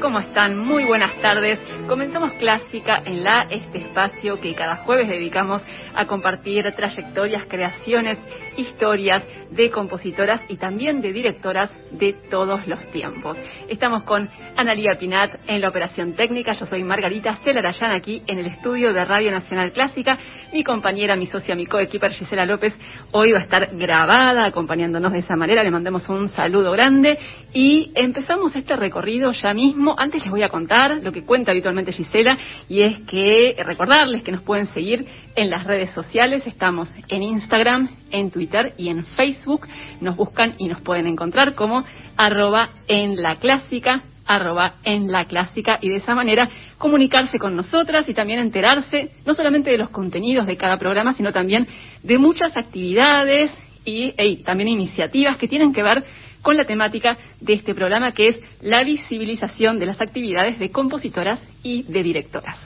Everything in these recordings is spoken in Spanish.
¿Cómo están? Muy buenas tardes. Comenzamos Clásica en la este espacio que cada jueves dedicamos a compartir trayectorias, creaciones, historias de compositoras y también de directoras de todos los tiempos. Estamos con Analía Pinat en la operación técnica. Yo soy Margarita Celarayán aquí en el estudio de Radio Nacional Clásica. Mi compañera, mi socia, mi coequiper Gisela López hoy va a estar grabada acompañándonos de esa manera. Le mandamos un saludo grande y empezamos este recorrido ya mismo. Antes les voy a contar lo que cuenta habitualmente Gisela, y es que recordarles que nos pueden seguir en las redes sociales. Estamos en Instagram, en Twitter y en Facebook. Nos buscan y nos pueden encontrar como arroba en la clásica arroba en la clásica y de esa manera comunicarse con nosotras y también enterarse no solamente de los contenidos de cada programa, sino también de muchas actividades y también iniciativas que tienen que ver con la temática de este programa, que es la visibilización de las actividades de compositoras y de directoras.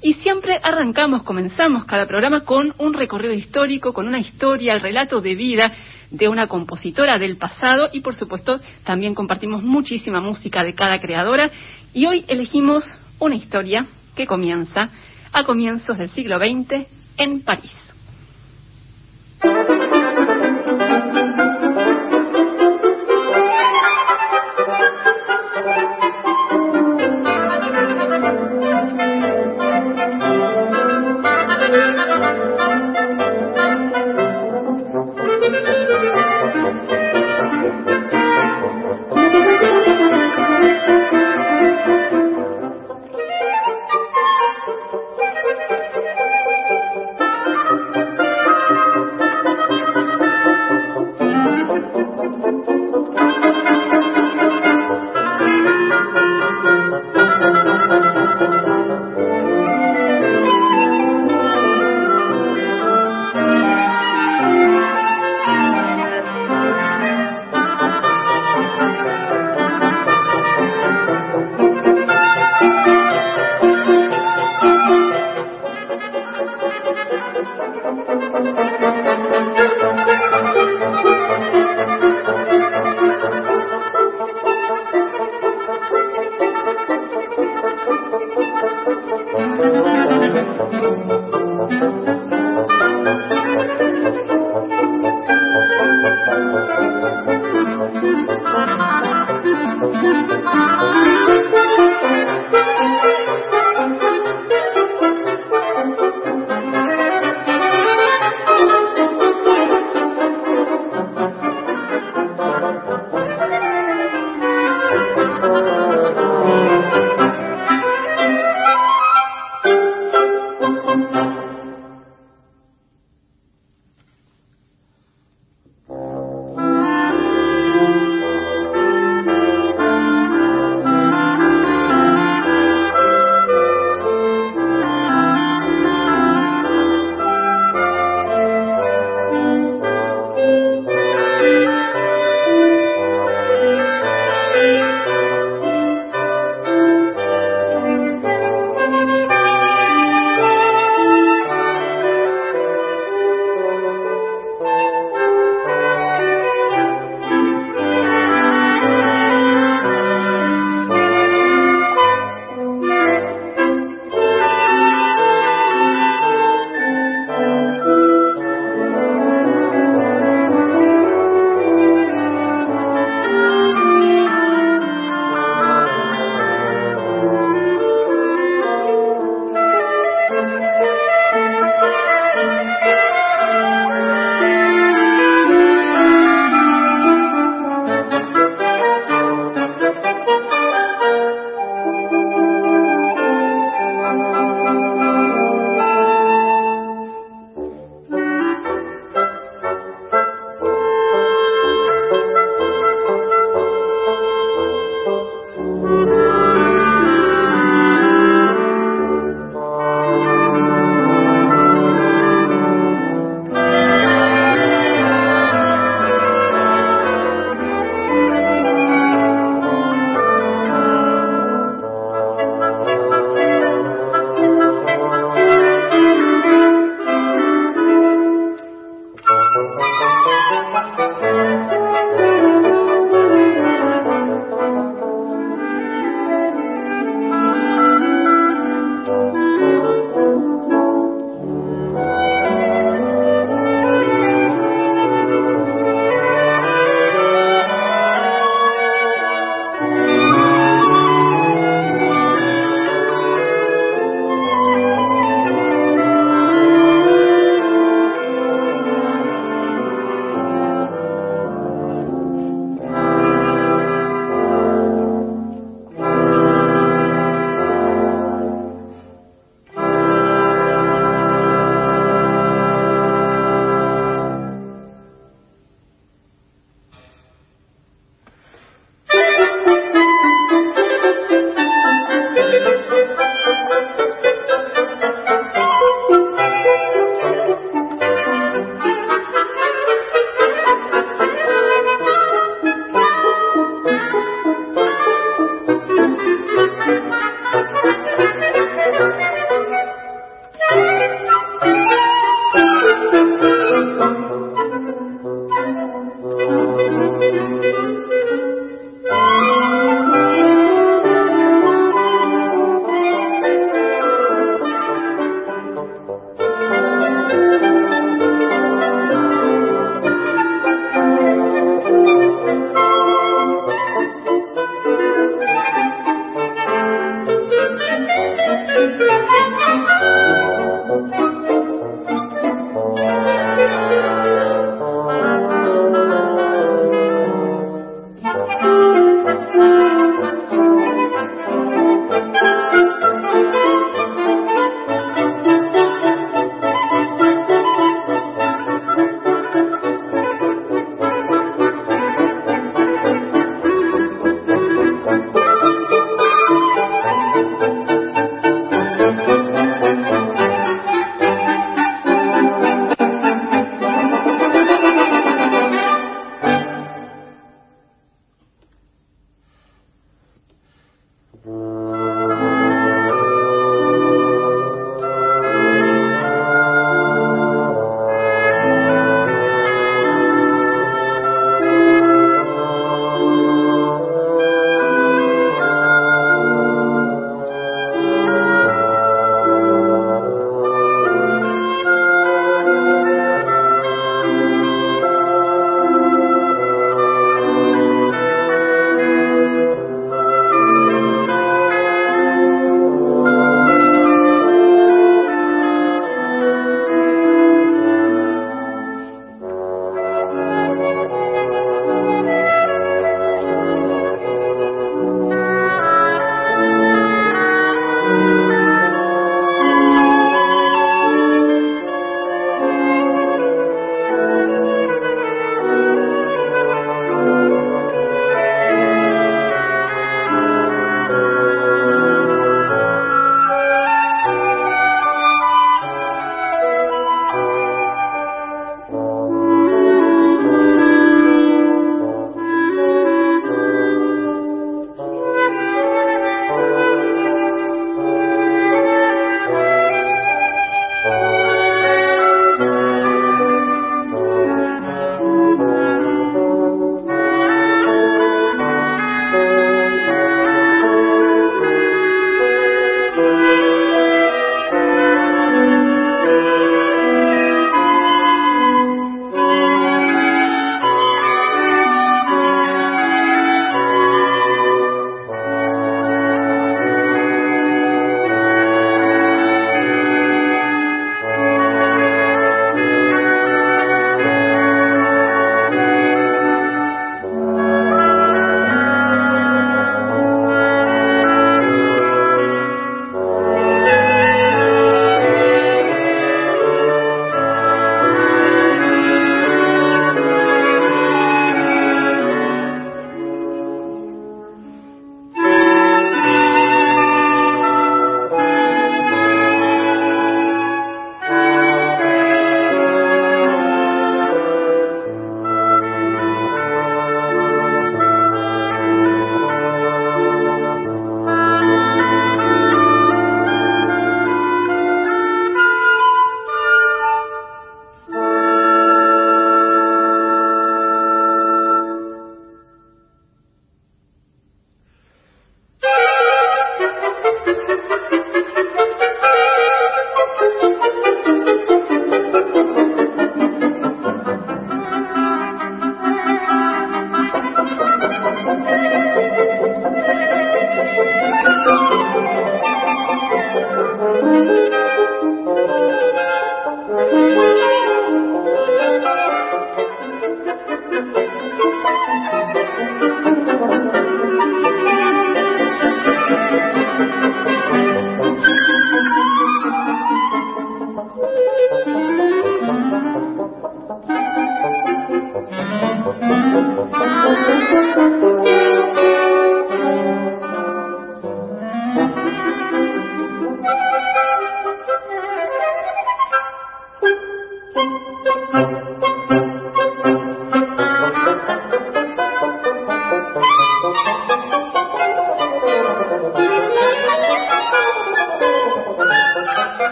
Y siempre arrancamos, comenzamos cada programa con un recorrido histórico, con una historia, el relato de vida de una compositora del pasado y por supuesto también compartimos muchísima música de cada creadora y hoy elegimos una historia que comienza a comienzos del siglo XX en París.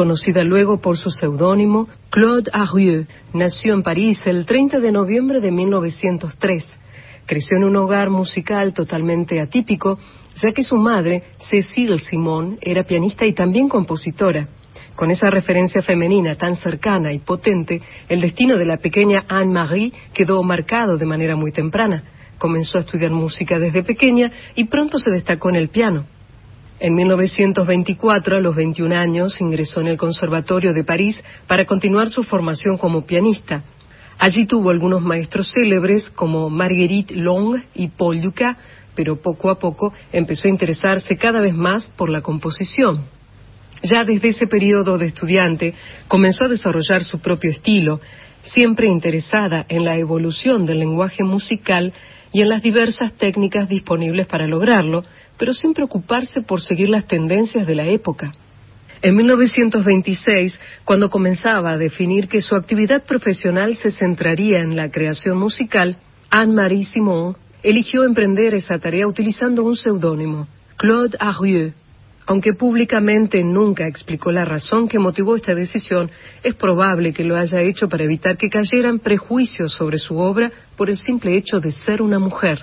Conocida luego por su seudónimo Claude Arrieux, nació en París el 30 de noviembre de 1903. Creció en un hogar musical totalmente atípico, ya que su madre, Cécile Simon, era pianista y también compositora. Con esa referencia femenina tan cercana y potente, el destino de la pequeña Anne-Marie quedó marcado de manera muy temprana. Comenzó a estudiar música desde pequeña y pronto se destacó en el piano. En 1924, a los 21 años, ingresó en el Conservatorio de París para continuar su formación como pianista. Allí tuvo algunos maestros célebres como Marguerite Long y Paul Dukas, pero poco a poco empezó a interesarse cada vez más por la composición. Ya desde ese periodo de estudiante comenzó a desarrollar su propio estilo, siempre interesada en la evolución del lenguaje musical y en las diversas técnicas disponibles para lograrlo, pero sin preocuparse por seguir las tendencias de la época. En 1926, cuando comenzaba a definir que su actividad profesional se centraría en la creación musical, Anne-Marie Simon eligió emprender esa tarea utilizando un seudónimo, Claude Arrieux. Aunque públicamente nunca explicó la razón que motivó esta decisión, es probable que lo haya hecho para evitar que cayeran prejuicios sobre su obra por el simple hecho de ser una mujer.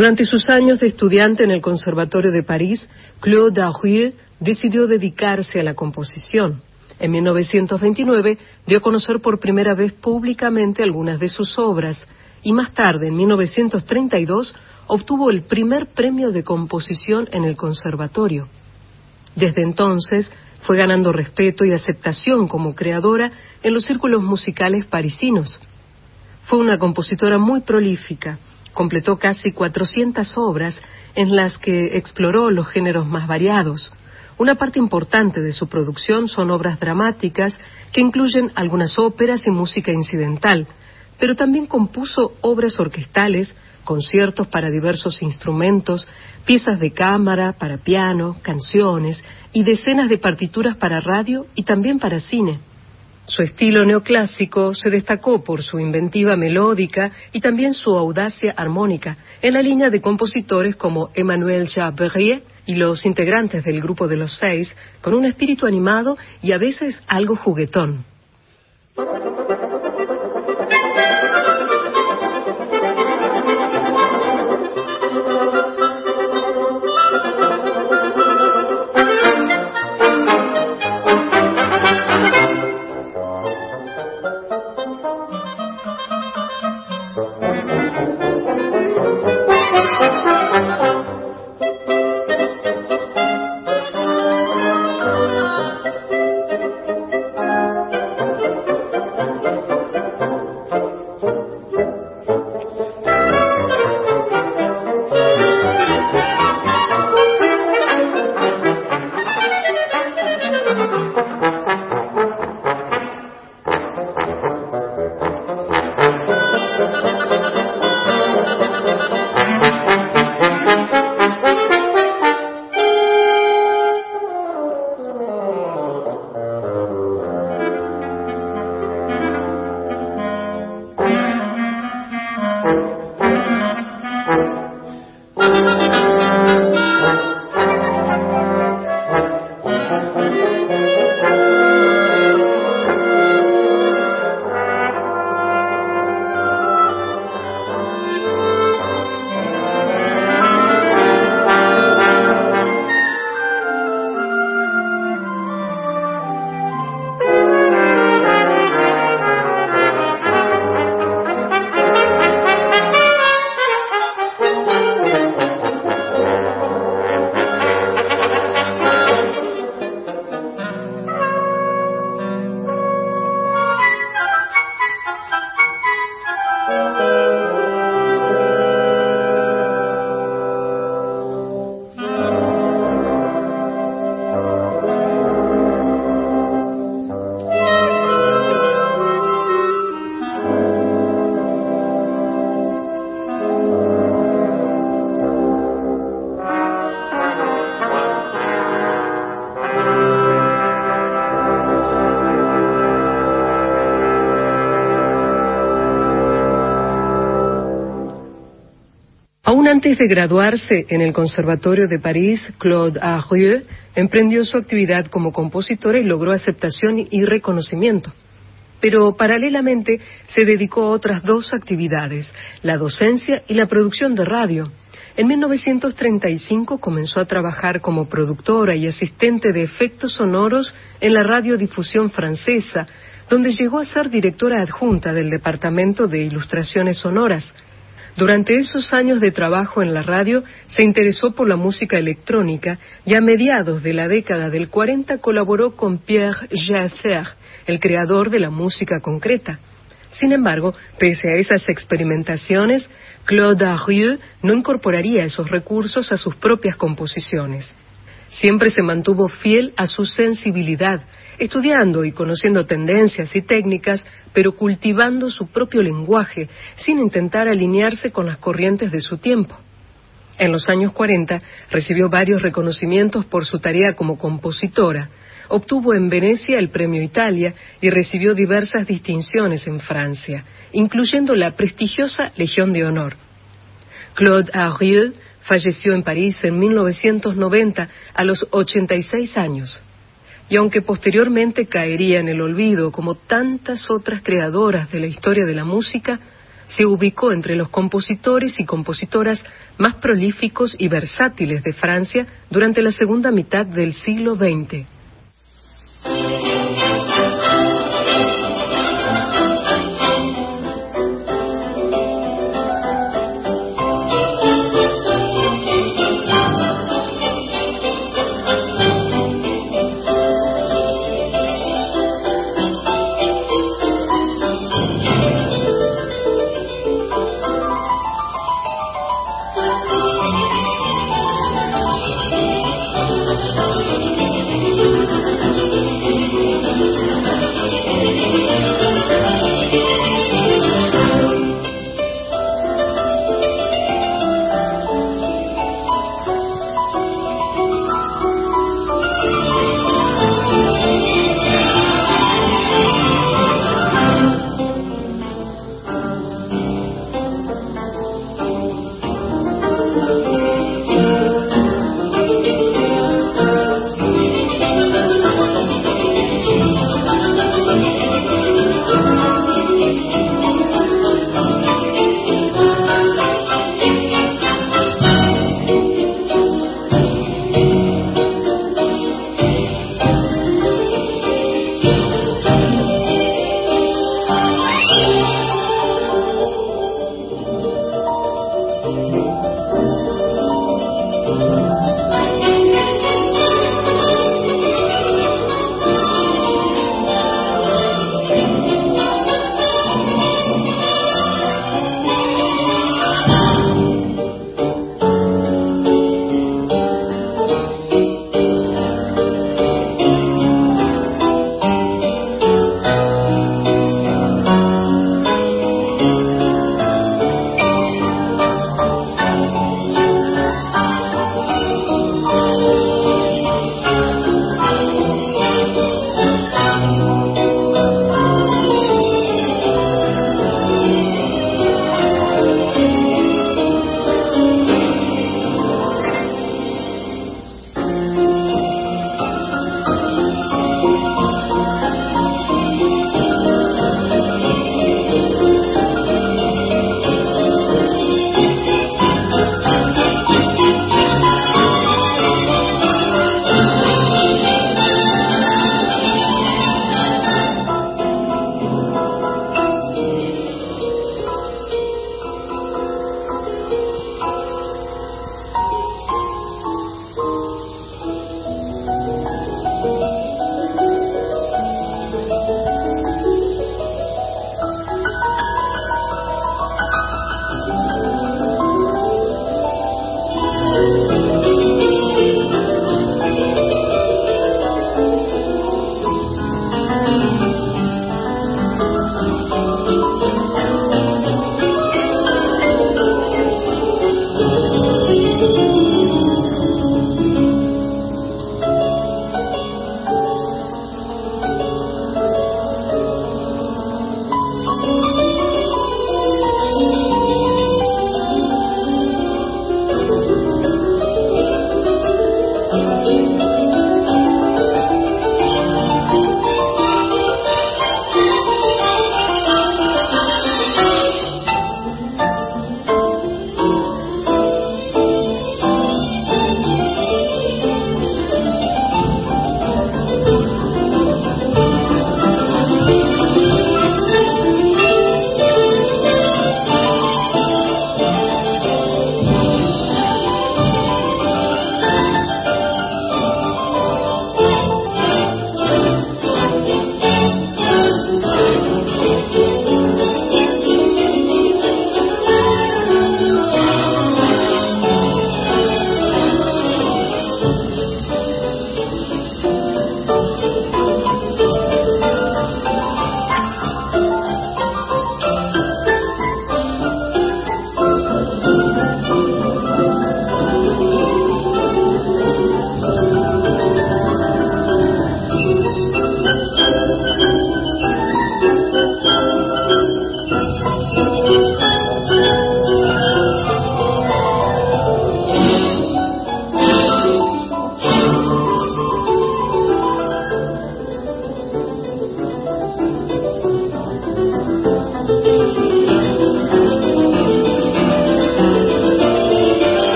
Durante sus años de estudiante en el Conservatorio de París, Claude Arrieux decidió dedicarse a la composición. En 1929 dio a conocer por primera vez públicamente algunas de sus obras y más tarde, en 1932, obtuvo el primer premio de composición en el conservatorio. Desde entonces fue ganando respeto y aceptación como creadora en los círculos musicales parisinos. Fue una compositora muy prolífica Completó casi 400 obras en las que exploró los géneros más variados. Una parte importante de su producción son obras dramáticas que incluyen algunas óperas y música incidental, pero también compuso obras orquestales, conciertos para diversos instrumentos, piezas de cámara, para piano, canciones y decenas de partituras para radio y también para cine. Su estilo neoclásico se destacó por su inventiva melódica y también su audacia armónica, en la línea de compositores como Emmanuel Chabrier y los integrantes del grupo de los seis, con un espíritu animado y a veces algo juguetón. De graduarse en el Conservatorio de París, Claude Arrieux emprendió su actividad como compositora y logró aceptación y reconocimiento. Pero paralelamente se dedicó a otras dos actividades, la docencia y la producción de radio. En 1935 comenzó a trabajar como productora y asistente de efectos sonoros en la radiodifusión francesa, donde llegó a ser directora adjunta del Departamento de Ilustraciones Sonoras. Durante esos años de trabajo en la radio se interesó por la música electrónica y a mediados de la década del 40 colaboró con Pierre Jaffer, el creador de la música concreta. Sin embargo, pese a esas experimentaciones, Claude Arrieux no incorporaría esos recursos a sus propias composiciones. Siempre se mantuvo fiel a su sensibilidad, estudiando y conociendo tendencias y técnicas, pero cultivando su propio lenguaje, sin intentar alinearse con las corrientes de su tiempo. En los años 40 recibió varios reconocimientos por su tarea como compositora. Obtuvo en Venecia el Premio Italia y recibió diversas distinciones en Francia, incluyendo la prestigiosa Legión de Honor. Claude Arrieux falleció en París en 1990 a los 86 años y aunque posteriormente caería en el olvido como tantas otras creadoras de la historia de la música, se ubicó entre los compositores y compositoras más prolíficos y versátiles de Francia durante la segunda mitad del siglo XX.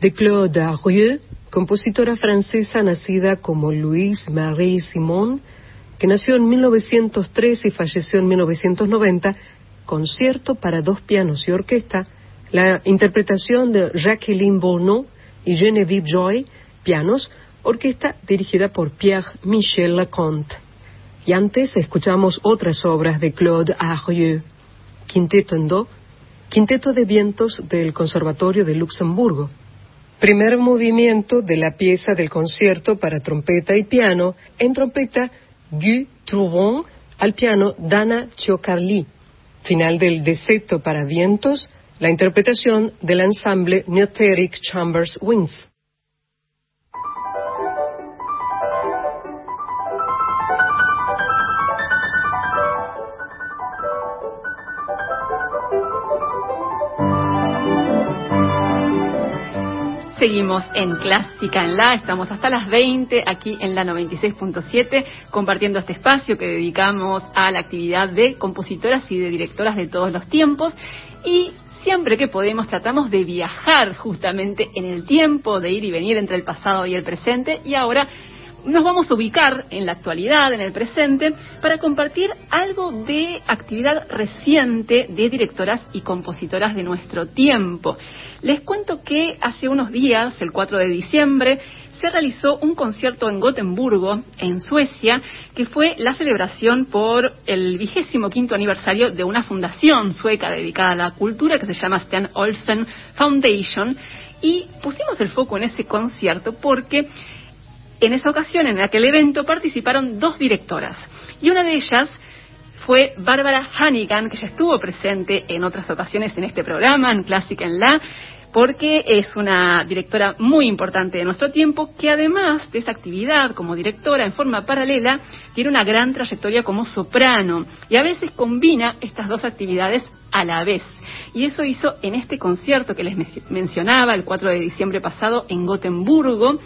De Claude Arrieux, compositora francesa nacida como Louise Marie Simon, que nació en 1903 y falleció en 1990, concierto para dos pianos y orquesta, la interpretación de Jacqueline Bourneau y Genevieve Joy, pianos, orquesta dirigida por Pierre-Michel Leconte. Y antes escuchamos otras obras de Claude Arrieux, Quinteto en Do, Quinteto de Vientos del Conservatorio de Luxemburgo, primer movimiento de la pieza del concierto para trompeta y piano, en trompeta Guy Trouvon, al piano Dana Ciocarli, final del Deseto para vientos, la interpretación del ensamble Neoteric Chambers Wings. Seguimos en Clásica en La, estamos hasta las 20 aquí en la 96.7 compartiendo este espacio que dedicamos a la actividad de compositoras y de directoras de todos los tiempos. Y siempre que podemos tratamos de viajar justamente en el tiempo, de ir y venir entre el pasado y el presente y ahora nos vamos a ubicar en la actualidad, en el presente, para compartir algo de actividad reciente de directoras y compositoras de nuestro tiempo. Les cuento que hace unos días, el 4 de diciembre, se realizó un concierto en Gotemburgo, en Suecia, que fue la celebración por el vigésimo quinto aniversario de una fundación sueca dedicada a la cultura que se llama Sten Olsen Foundation. Y pusimos el foco en ese concierto porque en esa ocasión, en aquel evento, participaron dos directoras y una de ellas fue Bárbara Hannigan, que ya estuvo presente en otras ocasiones en este programa, en Clásica en La, porque es una directora muy importante de nuestro tiempo, que además de esa actividad como directora en forma paralela, tiene una gran trayectoria como soprano y a veces combina estas dos actividades a la vez. Y eso hizo en este concierto que les mencionaba el 4 de diciembre pasado en Gotemburgo,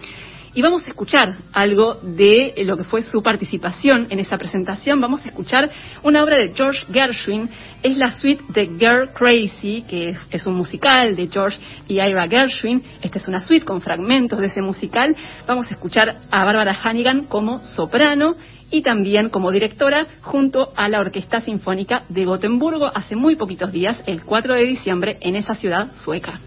y vamos a escuchar algo de lo que fue su participación en esa presentación. Vamos a escuchar una obra de George Gershwin, es la suite de Girl Crazy, que es, un musical de George y Ira Gershwin. Esta es una suite con fragmentos de ese musical. Vamos a escuchar a Barbara Hannigan como soprano y también como directora junto a la Orquesta Sinfónica de Gotemburgo hace muy poquitos días, el 4 de diciembre, en esa ciudad sueca.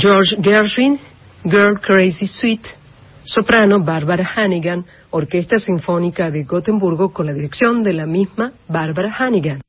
George Gershwin, Girl Crazy Sweet. Soprano Barbara Hannigan, Orquesta Sinfónica de Gotemburgo con la dirección de la misma Barbara Hannigan.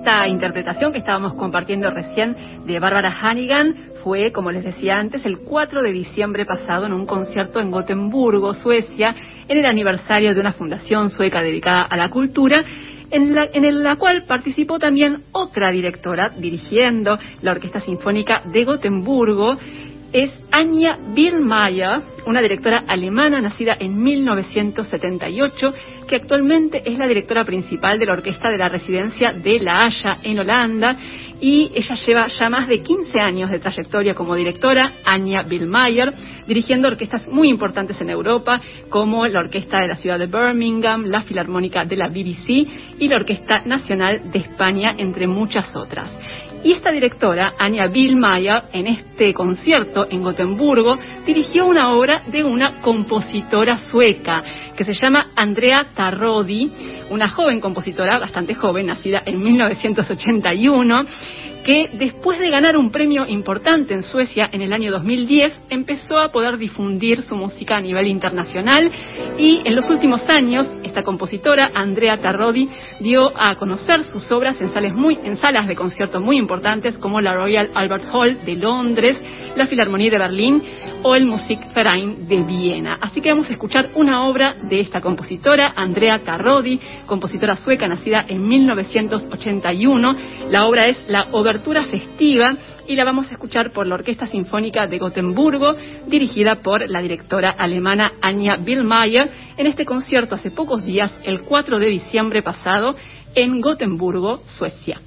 esta interpretación que estábamos compartiendo recién de Bárbara Hannigan fue, como les decía antes, el 4 de diciembre pasado en un concierto en Gotemburgo, Suecia, en el aniversario de una fundación sueca dedicada a la cultura en la, en la cual participó también otra directora dirigiendo la Orquesta Sinfónica de Gotemburgo. Es Anja Billmeier, una directora alemana nacida en 1978, que actualmente es la directora principal de la orquesta de la residencia de La Haya en Holanda y ella lleva ya más de 15 años de trayectoria como directora, Anja Billmeier, dirigiendo orquestas muy importantes en Europa como la Orquesta de la Ciudad de Birmingham, la Filarmónica de la BBC y la Orquesta Nacional de España, entre muchas otras. Y esta directora, Anja Billmeier, en este concierto en Gotemburgo, dirigió una obra de una compositora sueca que se llama Andrea Tarrodi, una joven compositora, bastante joven, nacida en 1981 que después de ganar un premio importante en Suecia en el año 2010, empezó a poder difundir su música a nivel internacional y en los últimos años esta compositora, Andrea Tarrodi, dio a conocer sus obras en, salas muy, en salas de concierto muy importantes como la Royal Albert Hall de Londres, la Filarmonía de Berlín o el Musikverein de Viena. Así que vamos a escuchar una obra de esta compositora, Andrea Tarrodi, compositora sueca nacida en 1981. La obra es la Obertura Festiva y la vamos a escuchar por la Orquesta Sinfónica de Gotemburgo, dirigida por la directora alemana Anja Billmeier, en este concierto hace pocos días, el 4 de diciembre pasado, en Gotemburgo, Suecia.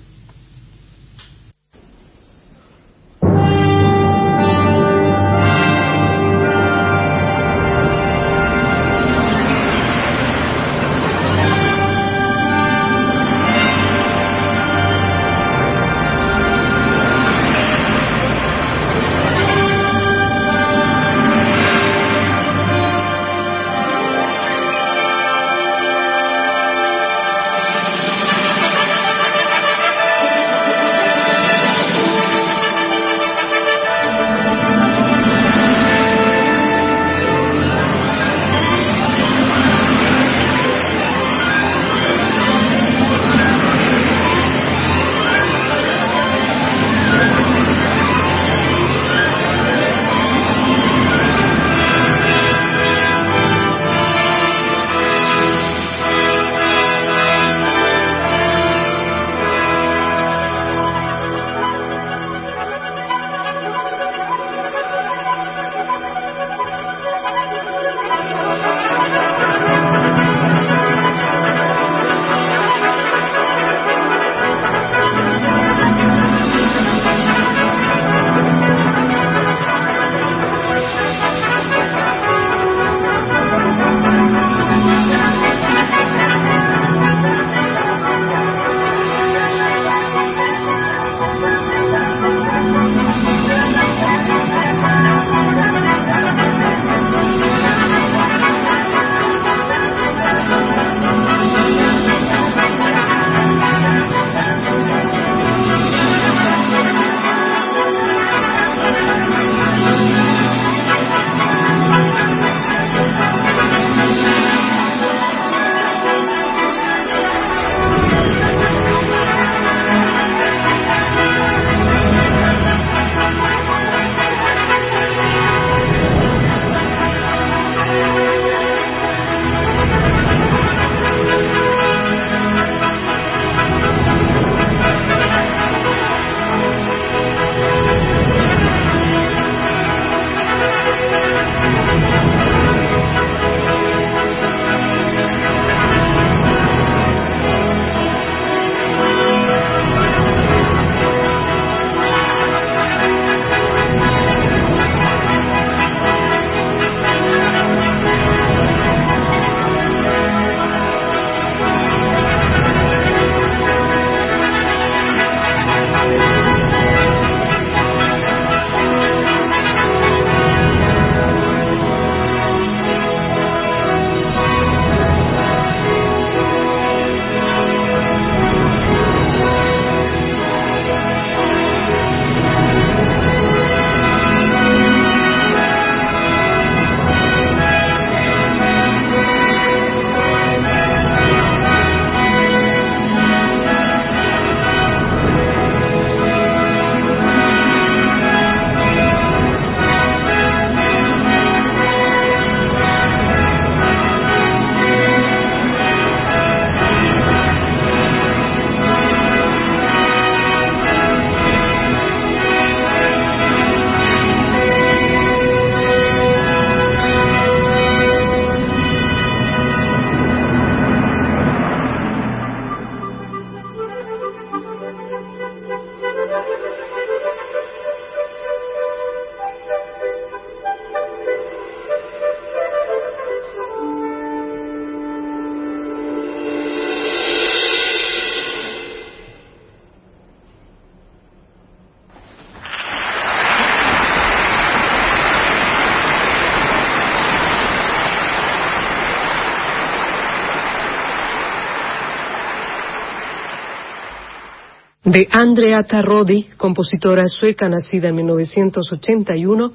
De Andrea Tarrodi, compositora sueca nacida en 1981,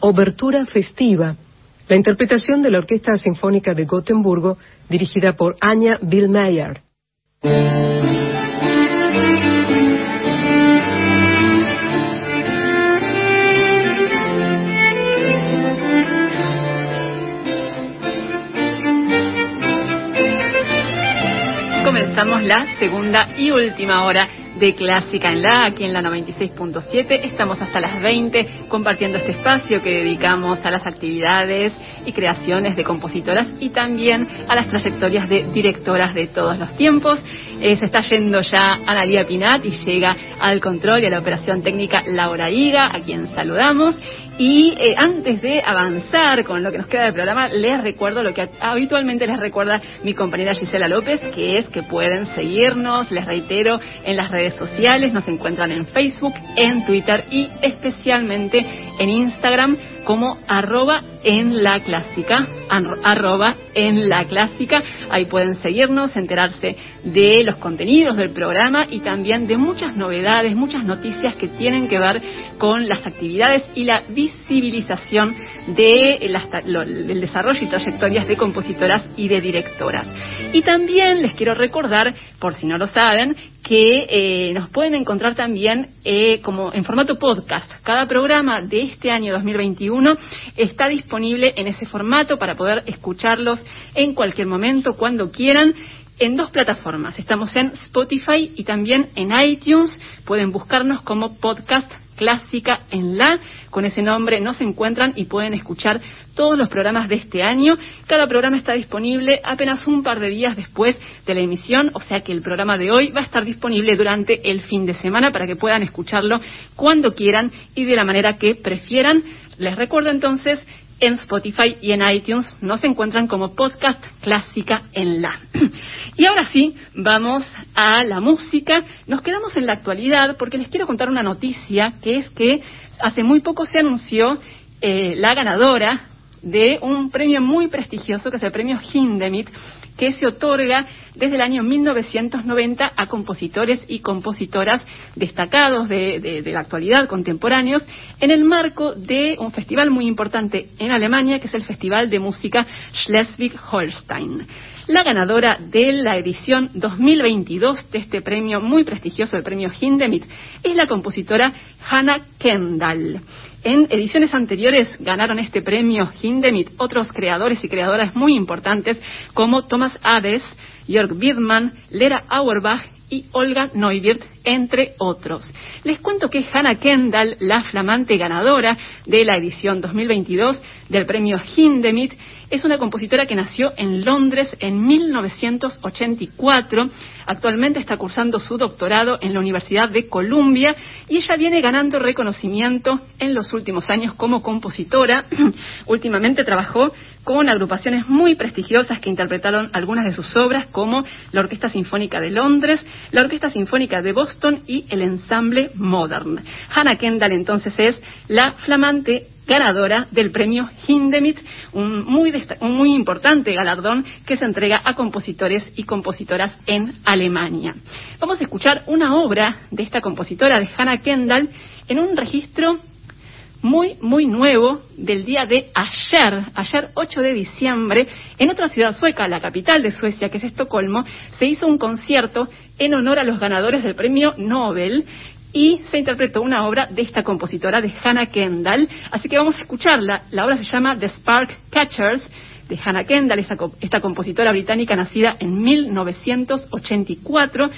Obertura Festiva, la interpretación de la Orquesta Sinfónica de Gotemburgo, dirigida por Anya Billmeyer. comenzamos la segunda y última hora de Clásica en la, aquí en la 96.7. Estamos hasta las 20 compartiendo este espacio que dedicamos a las actividades y creaciones de compositoras y también a las trayectorias de directoras de todos los tiempos. Eh, se está yendo ya Analia Pinat y llega al control y a la operación técnica Laura Higa, a quien saludamos. Y eh, antes de avanzar con lo que nos queda del programa, les recuerdo lo que habitualmente les recuerda mi compañera Gisela López, que es que pueden seguirnos, les reitero, en las redes sociales, nos encuentran en Facebook, en Twitter y especialmente en Instagram como arroba en la clásica, arroba en la clásica. Ahí pueden seguirnos, enterarse de los contenidos del programa y también de muchas novedades, muchas noticias que tienen que ver con las actividades y la visibilización de desarrollo y trayectorias de compositoras y de directoras. Y también les quiero recordar, por si no lo saben, que eh, nos pueden encontrar también eh, como en formato podcast. Cada programa de este año 2021 está disponible en ese formato para poder escucharlos en cualquier momento, cuando quieran en dos plataformas. Estamos en Spotify y también en iTunes. Pueden buscarnos como podcast clásica en la. Con ese nombre nos encuentran y pueden escuchar todos los programas de este año. Cada programa está disponible apenas un par de días después de la emisión, o sea que el programa de hoy va a estar disponible durante el fin de semana para que puedan escucharlo cuando quieran y de la manera que prefieran. Les recuerdo entonces en Spotify y en iTunes nos encuentran como podcast clásica en la. Y ahora sí, vamos a la música. Nos quedamos en la actualidad porque les quiero contar una noticia que es que hace muy poco se anunció eh, la ganadora de un premio muy prestigioso que es el premio Hindemith que se otorga desde el año 1990 a compositores y compositoras destacados de, la actualidad, contemporáneos, en el marco de un festival muy importante en Alemania, que es el Festival de Música Schleswig-Holstein. La ganadora de la edición 2022 de este premio muy prestigioso, el premio Hindemith, es la compositora Hannah Kendall. En ediciones anteriores ganaron este premio Hindemith otros creadores y creadoras muy importantes como Thomas Hades, Jörg Birdman, Lera Auerbach y Olga Neuwirth, entre otros. Les cuento que Hannah Kendall, la flamante ganadora de la edición 2022 del premio Hindemith, es una compositora que nació en Londres en 1984. Actualmente está cursando su doctorado en la Universidad de Columbia y ella viene ganando reconocimiento en los últimos años como compositora. Últimamente trabajó con agrupaciones muy prestigiosas que interpretaron algunas de sus obras, como la Orquesta Sinfónica de Londres, la Orquesta Sinfónica de Boston y el Ensamble Modern. Hannah Kendall entonces es la flamante ganadora del premio Hindemith, un muy, importante galardón que se entrega a compositores y compositoras en Alemania. Vamos a escuchar una obra de esta compositora, de Hannah Kendall, en un registro muy, muy nuevo del día de ayer, ayer 8 de diciembre, en otra ciudad sueca, la capital de Suecia, que es Estocolmo, se hizo un concierto en honor a los ganadores del premio Nobel y se interpretó una obra de esta compositora, de Hannah Kendall. Así que vamos a escucharla. La obra se llama The Spark Catchers, de Hannah Kendall, esta, compositora británica nacida en 1984.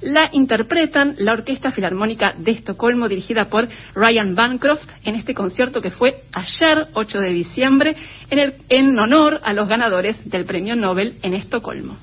La interpretan la Orquesta Filarmónica de Estocolmo, dirigida por Ryan Bancroft, en este concierto que fue ayer, 8 de diciembre, en honor a los ganadores del Premio Nobel en Estocolmo.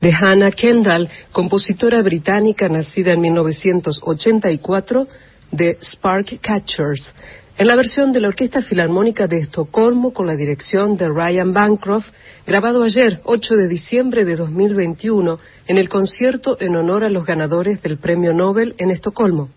De Hannah Kendall, compositora británica nacida en 1984 de Spark Catchers, en la versión de la Orquesta Filarmónica de Estocolmo con la dirección de Ryan Bancroft, grabado ayer, 8 de diciembre de 2021, en el concierto en honor a los ganadores del Premio Nobel en Estocolmo.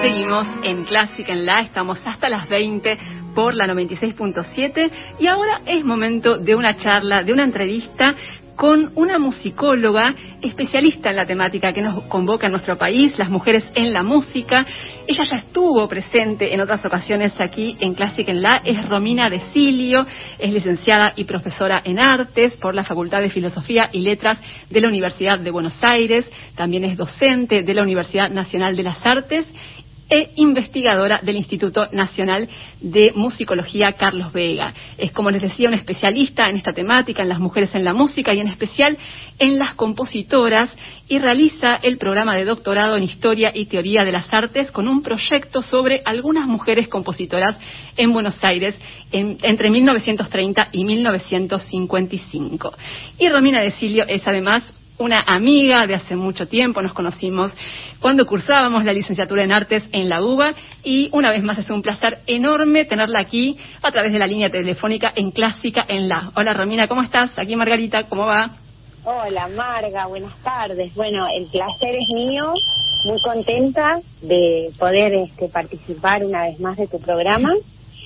Seguimos en Clásica en La, estamos hasta las 20 por la 96.7 y ahora es momento de una charla, de una entrevista con una musicóloga especialista en la temática que nos convoca en nuestro país, las mujeres en la música. Ella ya estuvo presente en otras ocasiones aquí en Clásica en La, es Romina Decilio, es licenciada y profesora en artes por la Facultad de Filosofía y Letras de la Universidad de Buenos Aires, también es docente de la Universidad Nacional de las Artes e investigadora del Instituto Nacional de Musicología Carlos Vega. Es, como les decía, una especialista en esta temática, en las mujeres en la música y en especial en las compositoras y realiza el programa de doctorado en Historia y Teoría de las Artes con un proyecto sobre algunas mujeres compositoras en Buenos Aires entre 1930 y 1955. Y Romina Decilio es además una amiga de hace mucho tiempo, nos conocimos cuando cursábamos la licenciatura en artes en la UBA y una vez más es un placer enorme tenerla aquí a través de la línea telefónica en Clásica en la. Hola Romina, ¿cómo estás? Aquí Margarita, ¿cómo va? Hola Marga, buenas tardes. Bueno, el placer es mío, muy contenta de poder este, participar una vez más de tu programa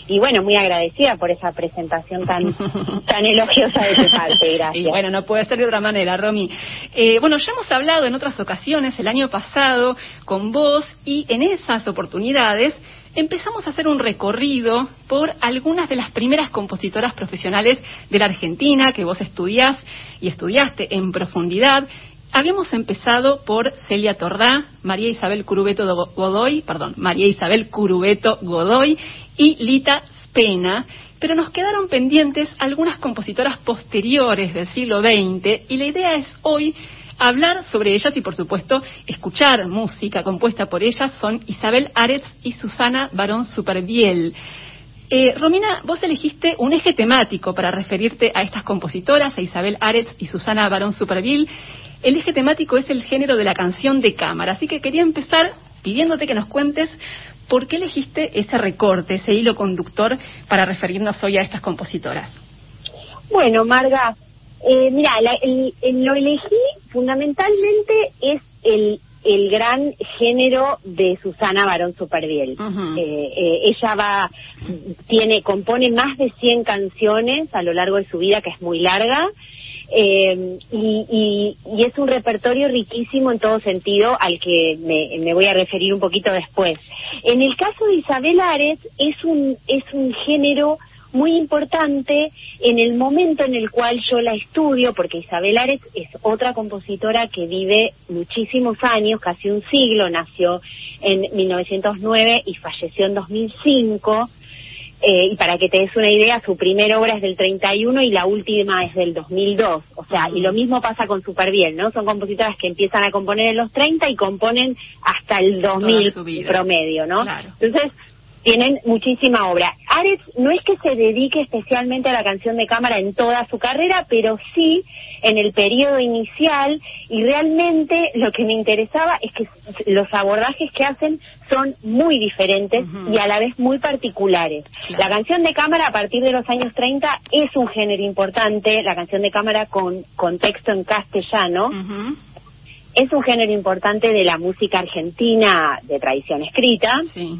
y bueno, muy agradecida por esa presentación tan tan elogiosa de tu parte, gracias. Y bueno, no puede ser de otra manera, Romy. Eh, bueno, ya hemos hablado en otras ocasiones, el año pasado, con vos, y en esas oportunidades empezamos a hacer un recorrido por algunas de las primeras compositoras profesionales de la Argentina que vos estudiás y estudiaste en profundidad. Habíamos empezado por Celia Tordá, María Isabel Curubeto Godoy, perdón, María Isabel Curubeto Godoy y Lita Spena, pero nos quedaron pendientes algunas compositoras posteriores del siglo XX y la idea es hoy hablar sobre ellas y por supuesto escuchar música compuesta por ellas son Isabel Aretz y Susana Barón Superbiel. Eh, Romina, vos elegiste un eje temático para referirte a estas compositoras, a Isabel Aretz y Susana Barón Superbiel, el eje temático es el género de la canción de cámara. Así que quería empezar pidiéndote que nos cuentes por qué elegiste ese recorte, ese hilo conductor para referirnos hoy a estas compositoras. Bueno, Marga, eh, mira, lo elegí fundamentalmente es el el gran género de Susana Barón Superviel. eh, eh, ella va, tiene, compone más de 100 canciones a lo largo de su vida, que es muy larga, eh, y, y, es un repertorio riquísimo en todo sentido al que me, me, voy a referir un poquito después. En el caso de Isabel Ares es un es un género muy importante en el momento en el cual yo la estudio, porque Isabel Ares es otra compositora que vive muchísimos años, casi un siglo, nació en 1909 y falleció en 2005. Eh, y para que te des una idea, su primera obra es del 31 y la última es del 2002. O sea, y lo mismo pasa con Superbiel, ¿no? Son compositoras que empiezan a componer en los 30 y componen hasta el 2000 promedio, ¿no? Entonces, tienen muchísima obra. Ares no es que se dedique especialmente a la canción de cámara en toda su carrera, pero sí en el periodo inicial y realmente lo que me interesaba es que los abordajes que hacen son muy diferentes y a la vez muy particulares. La canción de cámara a partir de los años 30 es un género importante, la canción de cámara con, con texto en castellano. Es un género importante de la música argentina de tradición escrita. Sí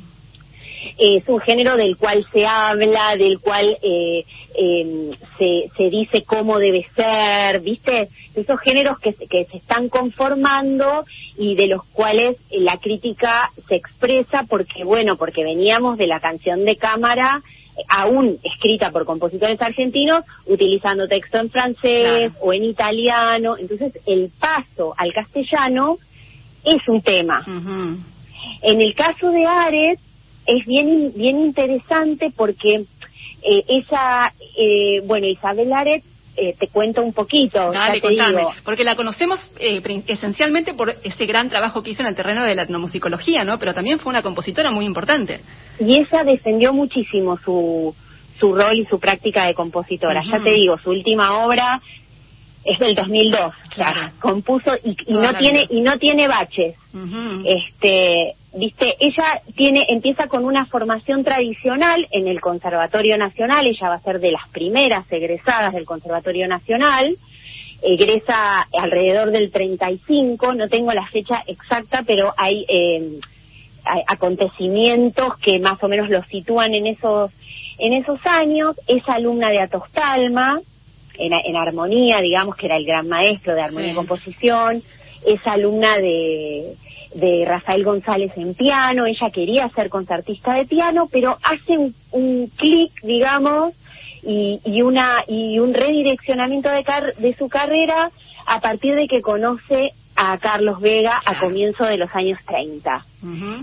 es un género del cual se habla, del cual eh, em, se, se dice cómo debe ser, ¿viste? Esos géneros que, que se están conformando y de los cuales la crítica se expresa porque, bueno, porque veníamos de la canción de cámara aún escrita por compositores argentinos, utilizando texto en francés o en italiano. Entonces, el paso al castellano es un tema. En el caso de Ares, es bien bien interesante porque eh, esa, eh, bueno, Isabel Aret, eh, te cuento un poquito. Dale, contame, porque la conocemos eh, esencialmente por ese gran trabajo que hizo en el terreno de la etnomusicología, ¿no? Pero también fue una compositora muy importante. Y ella defendió muchísimo su, su rol y su práctica de compositora. Ya te digo, su última obra es del 2002, claro. compuso y, no tiene y no tiene baches. Este, viste, ella tiene empieza con una formación tradicional en el Conservatorio Nacional, ella va a ser de las primeras egresadas del Conservatorio Nacional. Egresa alrededor del 35, no tengo la fecha exacta, pero hay, eh, hay acontecimientos que más o menos lo sitúan en esos en esos años. Es alumna de Atostalma, en, armonía, digamos, que era el gran maestro de armonía y composición, es alumna de, de Rafael González en piano, ella quería ser concertista de piano, pero hace un, un clic, digamos, y, y, una, y un redireccionamiento de, de su carrera a partir de que conoce a Carlos Vega a comienzo de los años 30.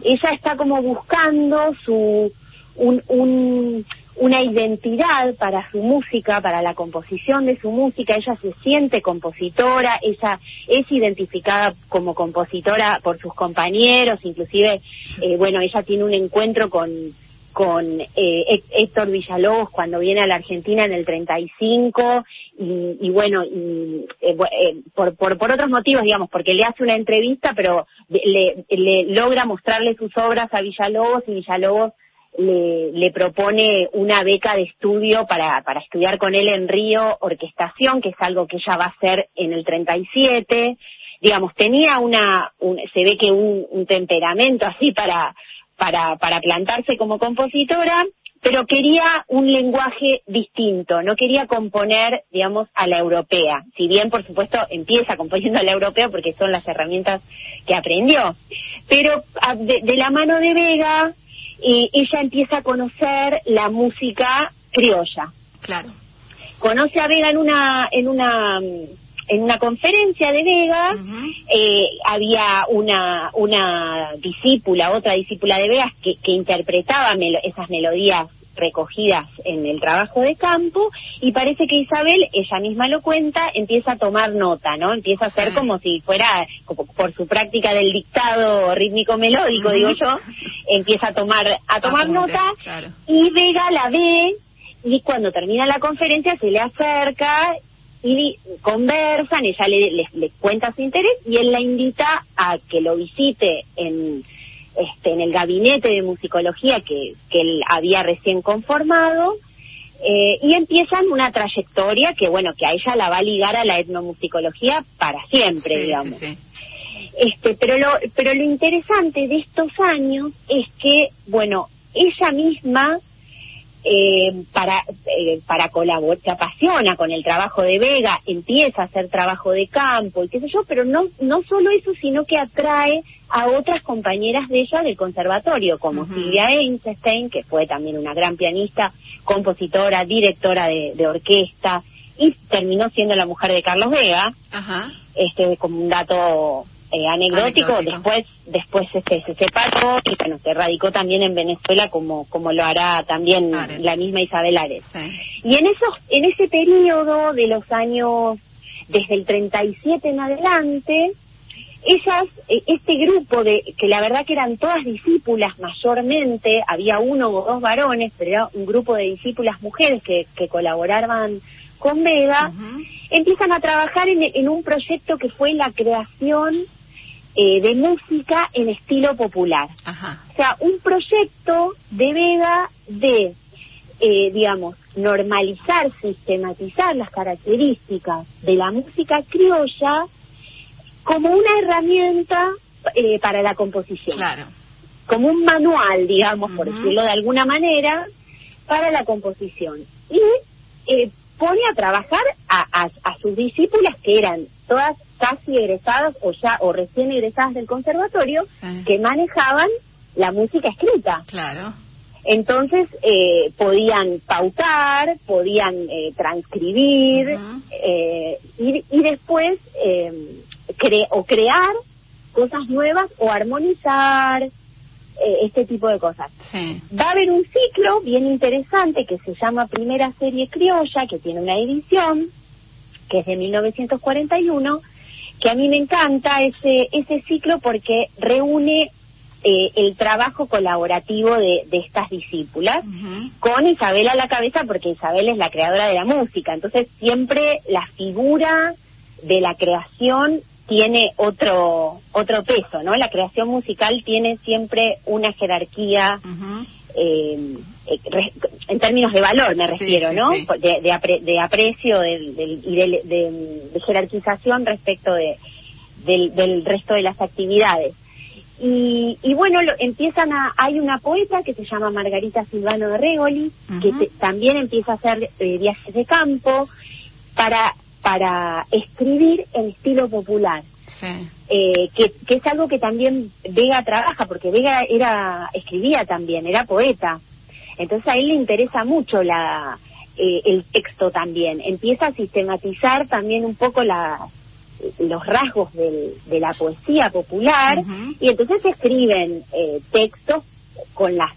Ella está como buscando su un, un, una identidad para su música, para la composición de su música. Ella se siente compositora, ella es identificada como compositora por sus compañeros, inclusive, eh, bueno, ella tiene un encuentro con con eh, Héctor Villalobos cuando viene a la Argentina en el 35 y, y bueno y, eh, eh, por, por, por otros motivos digamos porque le hace una entrevista pero le, le logra mostrarle sus obras a Villalobos y Villalobos le, le, propone una beca de estudio para, para estudiar con él en Río orquestación, que es algo que ella va a hacer en el 37. Digamos, tenía una, se ve que un, un temperamento así para, para, para plantarse como compositora, pero quería un lenguaje distinto, no quería componer, digamos, a la europea. Si bien, por supuesto, empieza componiendo a la europea porque son las herramientas que aprendió. Pero de, de la mano de Vega, y ella empieza a conocer la música criolla. Claro. Conoce a Vega en una en una en una conferencia de Vega eh, había una una discípula, otra discípula de Vega que, que interpretaba esas melodías recogidas en el trabajo de campo y parece que Isabel, ella misma lo cuenta, empieza a tomar nota, ¿no? Empieza a hacer como si fuera, como por su práctica del dictado rítmico melódico, digo yo, empieza a tomar a tomar nota y Vega la ve y cuando termina la conferencia se le acerca y conversan, ella le, le, cuenta su interés y él la invita a que lo visite en, este, en el gabinete de musicología que, que él había recién conformado eh, y empiezan una trayectoria que, bueno, que a ella la va a ligar a la etnomusicología para siempre, digamos. Este, pero lo, pero lo interesante de estos años es que, bueno, ella misma eh, para, eh, para colaborar, se apasiona con el trabajo de Vega, empieza a hacer trabajo de campo y qué sé yo, pero no, no solo eso, sino que atrae a otras compañeras de ella del conservatorio, como Silvia Einstein, que fue también una gran pianista, compositora, directora de, orquesta, y terminó siendo la mujer de Carlos Vega, este como un dato eh, anecdótico, después después este, se separó y bueno, se radicó también en Venezuela como como lo hará también la misma Isabel Ares. Y en esos en ese periodo de los años desde el 37 en adelante, ellas, eh, este grupo de, que la verdad que eran todas discípulas mayormente, había uno o dos varones, pero era un grupo de discípulas mujeres que, que colaboraban con Vega, empiezan a trabajar en, en, un proyecto que fue la creación eh, de música en estilo popular. O sea, un proyecto de Vega de, eh, digamos, normalizar, sistematizar las características de la música criolla como una herramienta eh, para la composición. Claro. Como un manual, digamos, por decirlo de alguna manera, para la composición. Y eh, pone a trabajar a, a, sus discípulas que eran todas casi egresadas o ya o recién egresadas del conservatorio que manejaban la música escrita. Claro. Entonces eh, podían pautar, podían eh, transcribir eh, y, y, después eh, cre o crear cosas nuevas o armonizar, eh, este tipo de cosas. Va a haber un ciclo bien interesante que se llama Primera Serie Criolla, que tiene una edición, que es de 1941, que a mí me encanta ese, ese ciclo porque reúne eh, el trabajo colaborativo de, de estas discípulas, con Isabel a la cabeza, porque Isabel es la creadora de la música. Entonces siempre la figura de la creación tiene otro otro peso, ¿no? La creación musical tiene siempre una jerarquía eh en términos de valor, me refiero, ¿no? De, de, aprecio y de, jerarquización respecto de, del, resto de las actividades. Y, y bueno, lo, empiezan a, hay una poeta que se llama Margarita Silvano de Regoli, que también empieza a hacer eh, viajes de campo para para escribir en estilo popular. Eh, que, que, es algo que también Vega trabaja, porque Vega era escribía también, era poeta. Entonces a él le interesa mucho la, eh, el texto también. Empieza a sistematizar también un poco la, los rasgos del, de la poesía popular y entonces escriben eh, textos con las,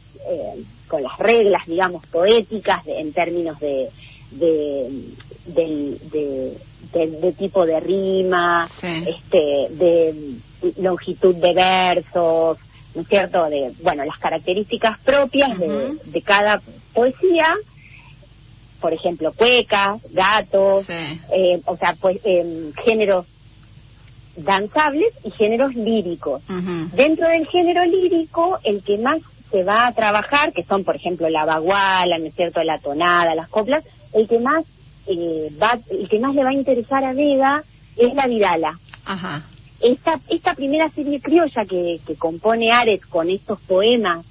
con las reglas, digamos, poéticas en términos de, de, de, tipo de rima, este, de longitud de versos, ¿no es cierto? De, bueno, las características propias de, de cada poesía, por ejemplo, cuecas, gatos, eh, o sea, pues em, géneros danzables y géneros líricos. Dentro del género lírico, el que más se va a trabajar, que son, por ejemplo, la baguala, ¿no es cierto?, la tonada, las coplas, el que más eh, va, el que más le va a interesar a Vega es la Vidala. Ajá. Esta, esta primera serie criolla que, que compone Ares con estos poemas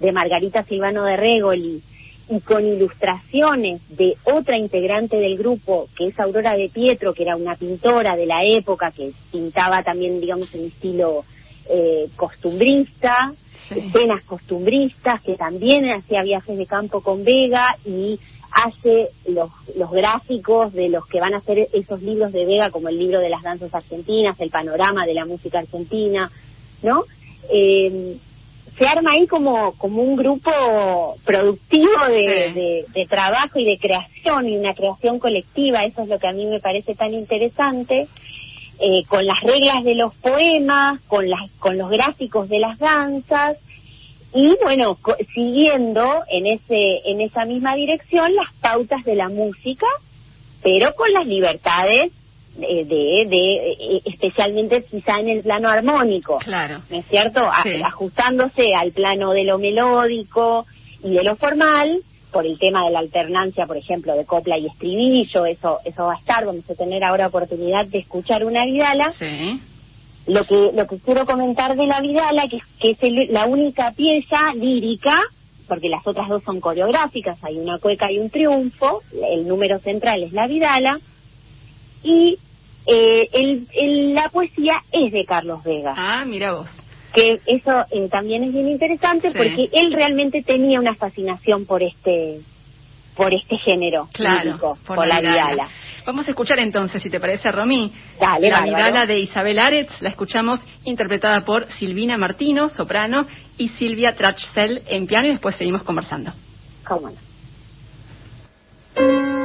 de Margarita Silvano de Regoli y con ilustraciones de otra integrante del grupo, que es Aurora de Pietro, que era una pintora de la época, que pintaba también, digamos, en estilo eh, costumbrista, escenas costumbristas, que también hacía viajes de campo con Vega y hace los, los gráficos de los que van a hacer esos libros de Vega, como el libro de las danzas argentinas, el panorama de la música argentina, ¿no? Eh, se arma ahí como, como un grupo productivo de, de, trabajo y de creación y una creación colectiva, eso es lo que a mí me parece tan interesante, eh, con las reglas de los poemas, con, las, con los gráficos de las danzas, y bueno, siguiendo en ese en esa misma dirección las pautas de la música, pero con las libertades de, de, eh, especialmente quizá en el plano armónico. Claro. ¿No es cierto? ajustándose al plano de lo melódico y de lo formal, por el tema de la alternancia, por ejemplo, de copla y estribillo, eso eso va a estar, vamos a tener ahora oportunidad de escuchar una vidala. Sí. Lo que lo que quiero comentar de la vidala, que, que es la única pieza lírica, porque las otras dos son coreográficas, hay una cueca y un triunfo, el número central es la vidala, y eh, el, la poesía es de Carlos Vega. Ah, mira vos. Que eso eh, también es bien interesante porque él realmente tenía una fascinación por este por este género claro, por, la vidala. Vamos a escuchar entonces, si te parece, Romí, Dale, la vidala de Isabel Aretz. La escuchamos interpretada por Silvina Martino, soprano, y Silvia Trachsel en piano, y después seguimos conversando. ¿Cómo no?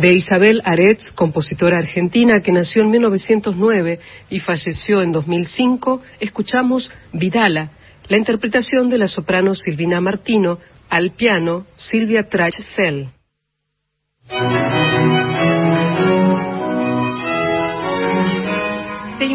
De Isabel Aretz, compositora argentina que nació en 1909 y falleció en 2005, escuchamos Vidala, la interpretación de la soprano Silvina Martino, al piano Silvia Trach-Sell.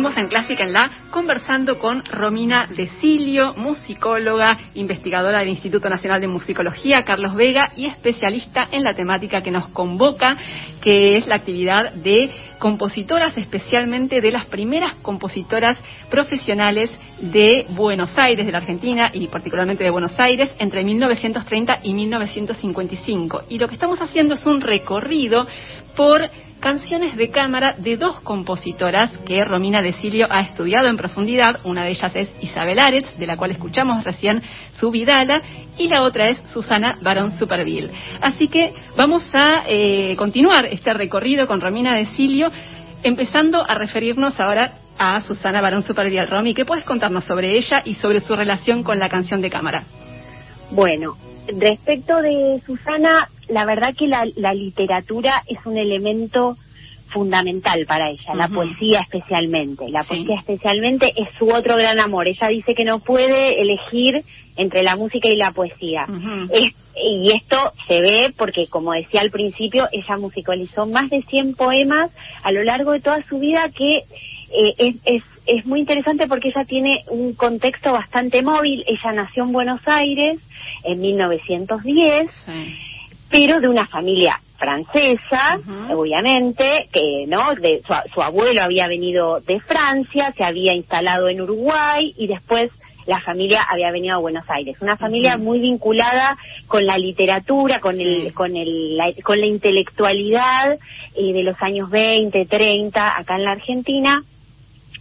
Seguimos en Clásica en la conversando con Romina Decilio, musicóloga, investigadora del Instituto Nacional de Musicología, Carlos Vega, y especialista en la temática que nos convoca, que es la actividad de compositoras, especialmente de las primeras compositoras profesionales de Buenos Aires, de la Argentina y particularmente de Buenos Aires, entre 1930 y 1955. Y lo que estamos haciendo es un recorrido por canciones de cámara de dos compositoras que Romina Decilio ha estudiado en profundidad. Una de ellas es Isabel Aretz, de la cual escuchamos recién su Vidala, y la otra es Susana Barón Superville. Así que vamos a eh, continuar este recorrido con Romina Decilio, empezando a referirnos ahora a Susana Barón Supervial. Romy, ¿qué puedes contarnos sobre ella y sobre su relación con la canción de cámara? Bueno, respecto de Susana, la verdad que la, literatura es un elemento fundamental para ella, la poesía especialmente. La poesía especialmente es su otro gran amor. Ella dice que no puede elegir entre la música y la poesía. y esto se ve porque, como decía al principio, ella musicalizó más de 100 poemas a lo largo de toda su vida que eh, es, es, muy interesante porque ella tiene un contexto bastante móvil. Ella nació en Buenos Aires en 1910, pero de una familia francesa, obviamente, que no, de, su, su, abuelo había venido de Francia, se había instalado en Uruguay y después la familia había venido a Buenos Aires. Una familia muy vinculada con la literatura, con el, con el, la, con la intelectualidad eh, de los años 20, 30 acá en la Argentina.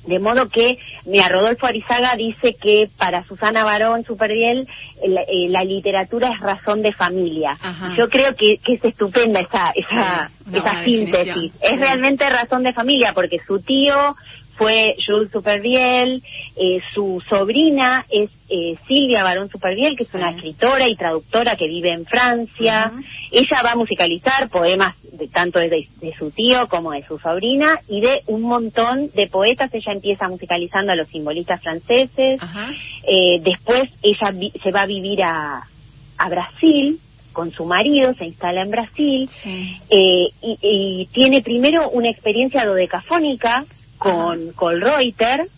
De modo que, mira, Rodolfo Arizaga dice que para Susana Barón Superviel eh, la literatura es razón de familia. Yo creo que, es estupenda esa, esa, esa síntesis. Es realmente razón de familia porque su tío fue Jules Superviel, eh, su sobrina es eh, Silvia Barón Superviel, que es una escritora y traductora que vive en Francia. Ella va a musicalizar poemas de, tanto de, su tío como de su sobrina y de un montón de poetas. Ella empieza musicalizando a los simbolistas franceses. Eh, después ella se va a vivir a, a Brasil con su marido, se instala en Brasil y, y, tiene primero una experiencia dodecafónica con Colreuter,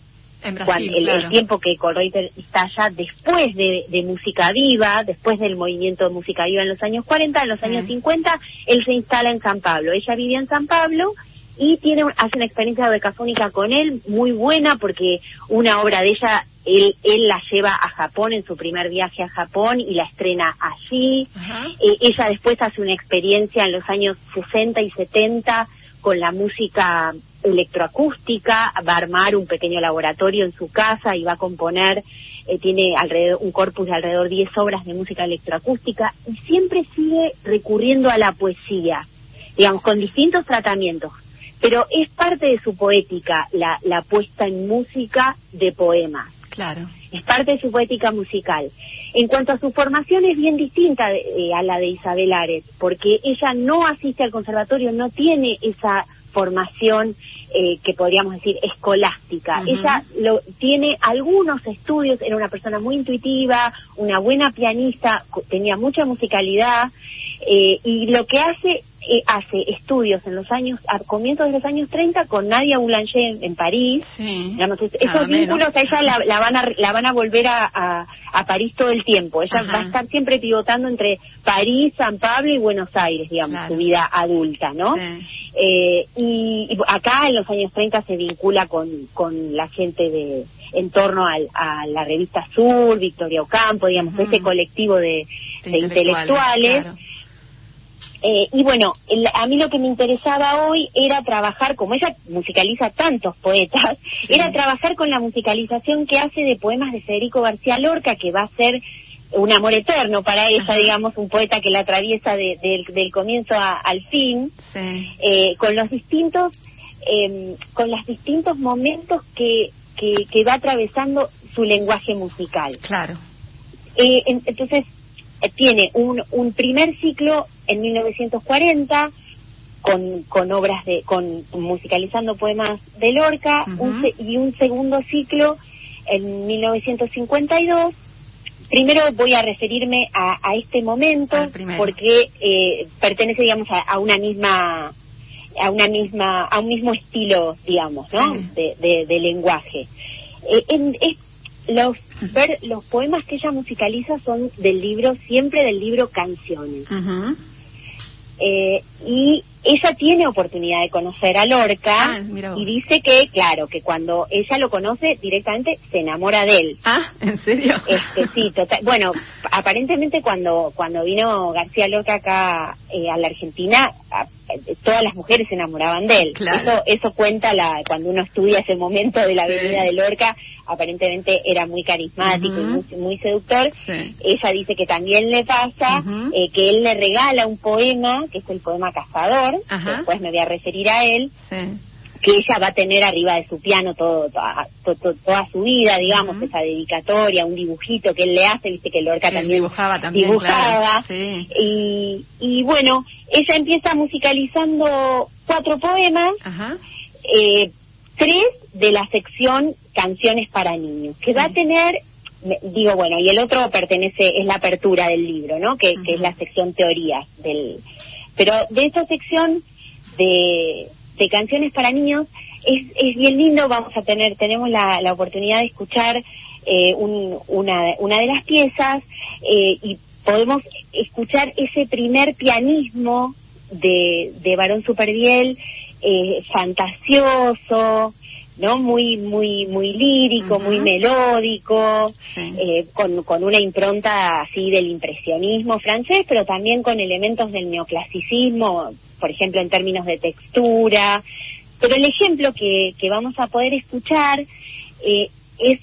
el, tiempo que Colreuter está allá después de, música viva, después del movimiento de música viva en los años 40, en los años 50, él se instala en San Pablo. Ella vivía en San Pablo y tiene hace una experiencia decafónica con él muy buena porque una obra de ella él, él la lleva a Japón en su primer viaje a Japón y la estrena allí. Eh, ella después hace una experiencia en los años 60 y 70 con la música electroacústica, va a armar un pequeño laboratorio en su casa y va a componer, eh, tiene alrededor, un corpus de alrededor 10 obras de música electroacústica y siempre sigue recurriendo a la poesía, digamos, con distintos tratamientos. Pero es parte de su poética la, la puesta en música de poemas. Claro. Es parte de su poética musical. En cuanto a su formación es bien distinta eh, a la de Isabel Ares, porque ella no asiste al conservatorio, no tiene esa formación eh, que podríamos decir escolástica. Ella lo, tiene algunos estudios, era una persona muy intuitiva, una buena pianista, tenía mucha musicalidad eh, y lo que hace eh, hace estudios en los años, a comienzos de los años 30 con Nadia Boulanger en, París. esos vínculos a ella la, van a, la van a volver a, a, París todo el tiempo. Ella va a estar siempre pivotando entre París, San Pablo y Buenos Aires, digamos, su vida adulta, ¿no? Eh, y, acá en los años 30 se vincula con, con la gente de en torno al, a la revista Sur, Victoria Ocampo, digamos, ese colectivo de, intelectuales. Eh, y bueno, a mí lo que me interesaba hoy era trabajar, como ella musicaliza tantos poetas, era trabajar con la musicalización que hace de poemas de Federico García Lorca, que va a ser un amor eterno para ella, digamos, un poeta que la atraviesa del comienzo al fin, eh, con los distintos, em, con los distintos momentos que, que, va atravesando su lenguaje musical. Claro. Eh, entonces, eh, tiene un, un primer ciclo en 1940 con, con obras de, con musicalizando poemas de Lorca y un segundo ciclo en 1952. Primero voy a referirme a, este momento porque eh, pertenece, digamos, a, una misma a una misma a un mismo estilo, digamos, ¿no? De, de, lenguaje. Eh, en, los ver los poemas que ella musicaliza son del libro siempre del libro canciones eh, y ella tiene oportunidad de conocer a Lorca ah, y dice que, claro, que cuando ella lo conoce directamente se enamora de él. Ah, ¿en serio? Este, sí, total. Bueno, aparentemente cuando cuando vino García Lorca acá eh, a la Argentina, todas las mujeres se enamoraban de él. Eso eso cuenta la cuando uno estudia ese momento de la vida de Lorca, aparentemente era muy carismático y muy, seductor. Ella dice que también le pasa eh, que él le regala un poema, que es el poema Cazador, después me voy a referir a él. que ella va a tener arriba de su piano todo, toda, su vida, digamos, esa dedicatoria, un dibujito que él le hace, viste que Lorca también dibujaba, también, dibujaba. y, y bueno, ella empieza musicalizando cuatro poemas, eh, tres de la sección Canciones para Niños, que va a tener digo bueno y el otro pertenece es la apertura del libro no que, que es la sección teoría del pero de esa sección de de canciones para niños es, es bien lindo, vamos a tener, tenemos la, la oportunidad de escuchar eh, una, una de las piezas eh, y podemos escuchar ese primer pianismo de, de Barón Superviel, eh, fantasioso, ¿no? Muy, muy, muy lírico, muy melódico, eh, con, con una impronta así del impresionismo francés, pero también con elementos del neoclasicismo, por ejemplo, en términos de textura. Pero el ejemplo que, que vamos a poder escuchar eh, es,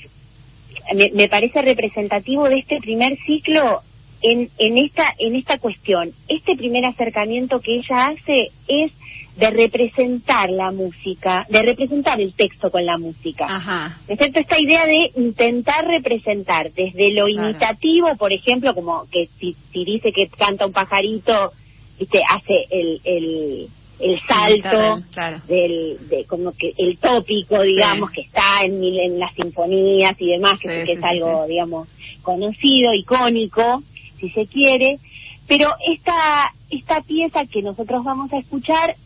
me, me, parece representativo de este primer ciclo en, en, esta, en esta cuestión. Este primer acercamiento que ella hace es de representar la música, de representar el texto con la música. Ajá. ¿No Esta idea de intentar representar desde lo imitativo, por ejemplo, como que si, si dice que canta un pajarito, viste, hace el, el, el salto del de como que el tópico digamos que está en, en las sinfonías y demás que, que es algo digamos conocido icónico si se quiere. Pero esta esta pieza que nosotros vamos a escuchar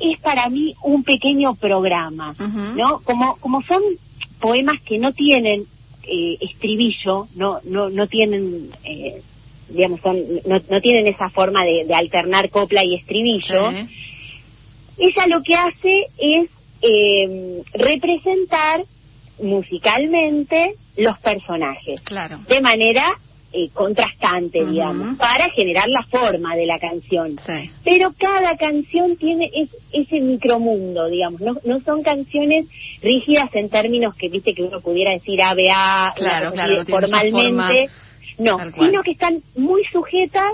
es para mí un pequeño programa no como como son poemas que no tienen eh, estribillo no no no tienen eh, digamos, son, no, no tienen esa forma de, alternar copla y estribillo, ella lo que hace es eh, representar musicalmente los personajes. Claro. de manera eh, contrastante, digamos, para generar la forma de la canción. Pero cada canción tiene ese micromundo, digamos, no, no son canciones rígidas en términos que, viste, que uno pudiera decir ABA claro, formalmente no, sino que están muy sujetas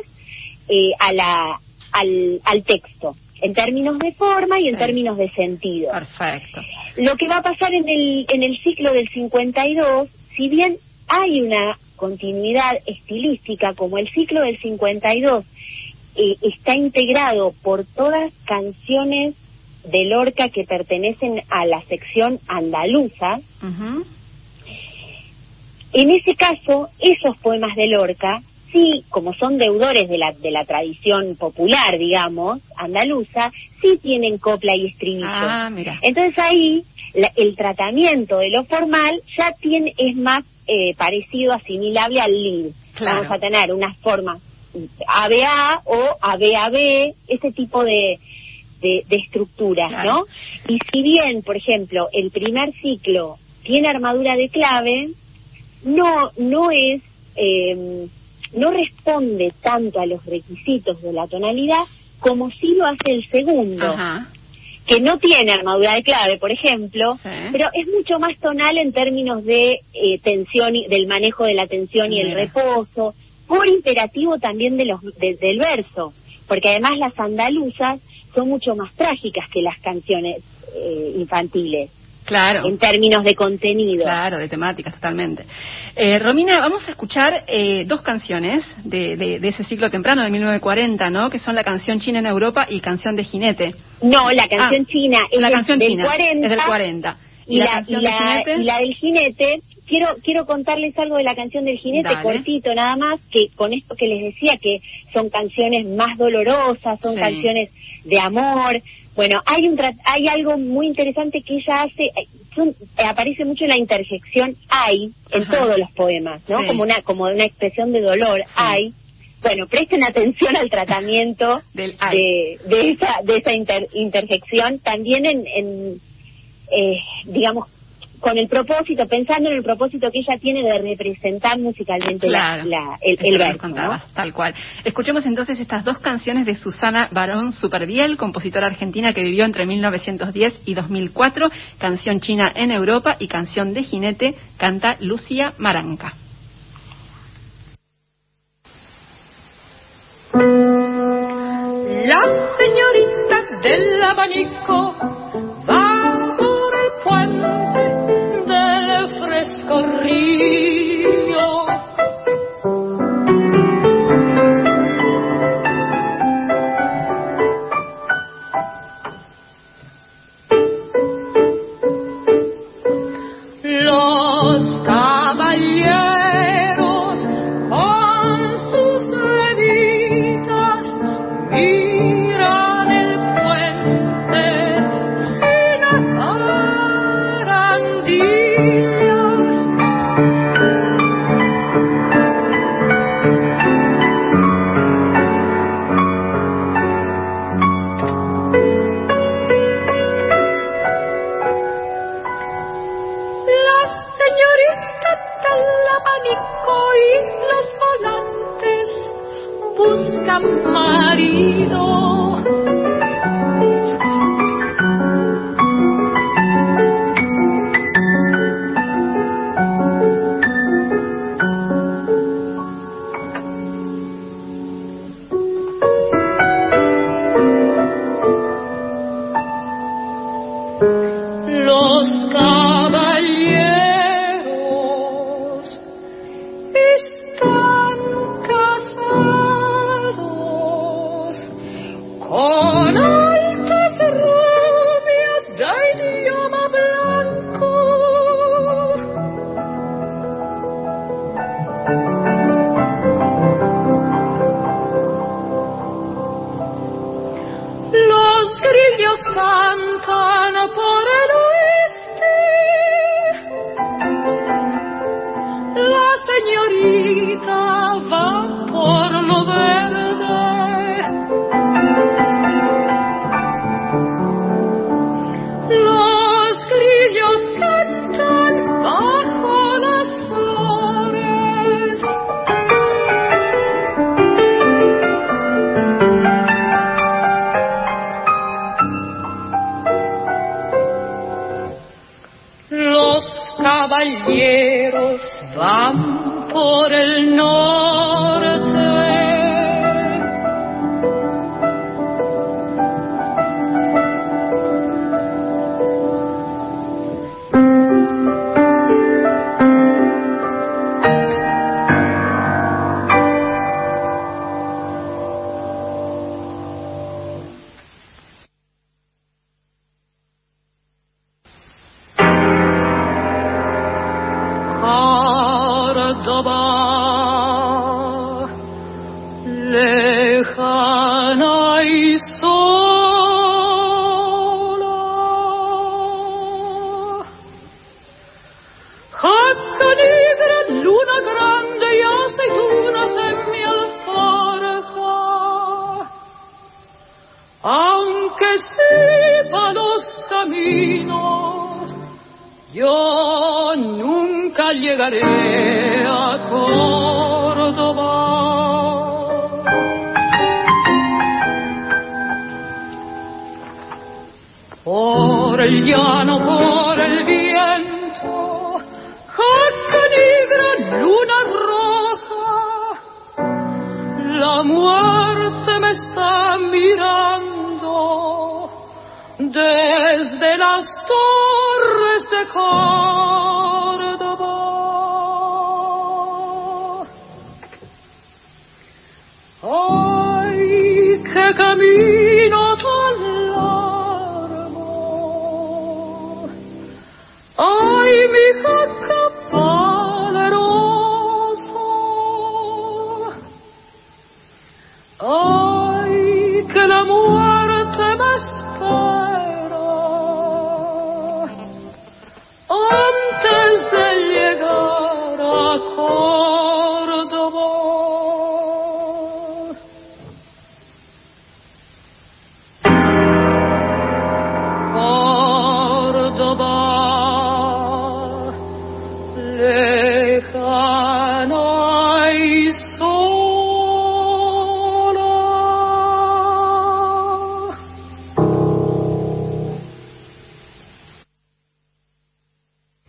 eh, a la, al, al texto, en términos de forma y en términos de sentido. Perfecto. Lo que va a pasar en el, en el ciclo del 52, si bien hay una continuidad estilística, como el ciclo del 52 eh, está integrado por todas canciones de Lorca que pertenecen a la sección andaluza, en ese caso, esos poemas de Lorca, sí, como son deudores de la, de la tradición popular, digamos, andaluza, sí tienen copla y estribillo. Ah, mira. Entonces ahí el tratamiento de lo formal ya tiene es más eh, parecido, asimilable al lead. Vamos a tener una forma ABA o ABAB, ese tipo de, de, estructuras, ¿no? Y si bien, por ejemplo, el primer ciclo tiene armadura de clave, no, no es, eh, no responde tanto a los requisitos de la tonalidad como si lo hace el segundo. Que no tiene armadura de clave, por ejemplo, pero es mucho más tonal en términos de eh, tensión y del manejo de la tensión y el reposo, por imperativo también de los del verso, porque además las andaluzas son mucho más trágicas que las canciones eh, infantiles. Claro. En términos de contenido. Claro, de temáticas, totalmente. Eh, Romina, vamos a escuchar eh, dos canciones de, de, ese ciclo temprano de 1940, ¿no? Que son la canción China en Europa y Canción de Jinete. No, la canción ah, china es la canción del china 40. Es del 40. ¿Y, la, canción del jinete? y la del jinete quiero quiero contarles algo de la canción del jinete cortito nada más que con esto que les decía que son canciones más dolorosas son canciones de amor bueno, hay un hay algo muy interesante que ella hace, eh, eh, aparece mucho en la interjección hay en todos los poemas, ¿no? Como una como una expresión de dolor hay. Bueno, presten atención al tratamiento de, de esa de esa interjección también en, en eh, digamos con el propósito, pensando en el propósito que ella tiene de representar musicalmente la, el, el verso. Tal cual. Escuchemos entonces estas dos canciones de Susana Barón Superviel, compositora argentina que vivió entre 1910 y 2004, canción china en Europa y canción de jinete, canta Lucía Maranca. La señorita del abanico va recorrido.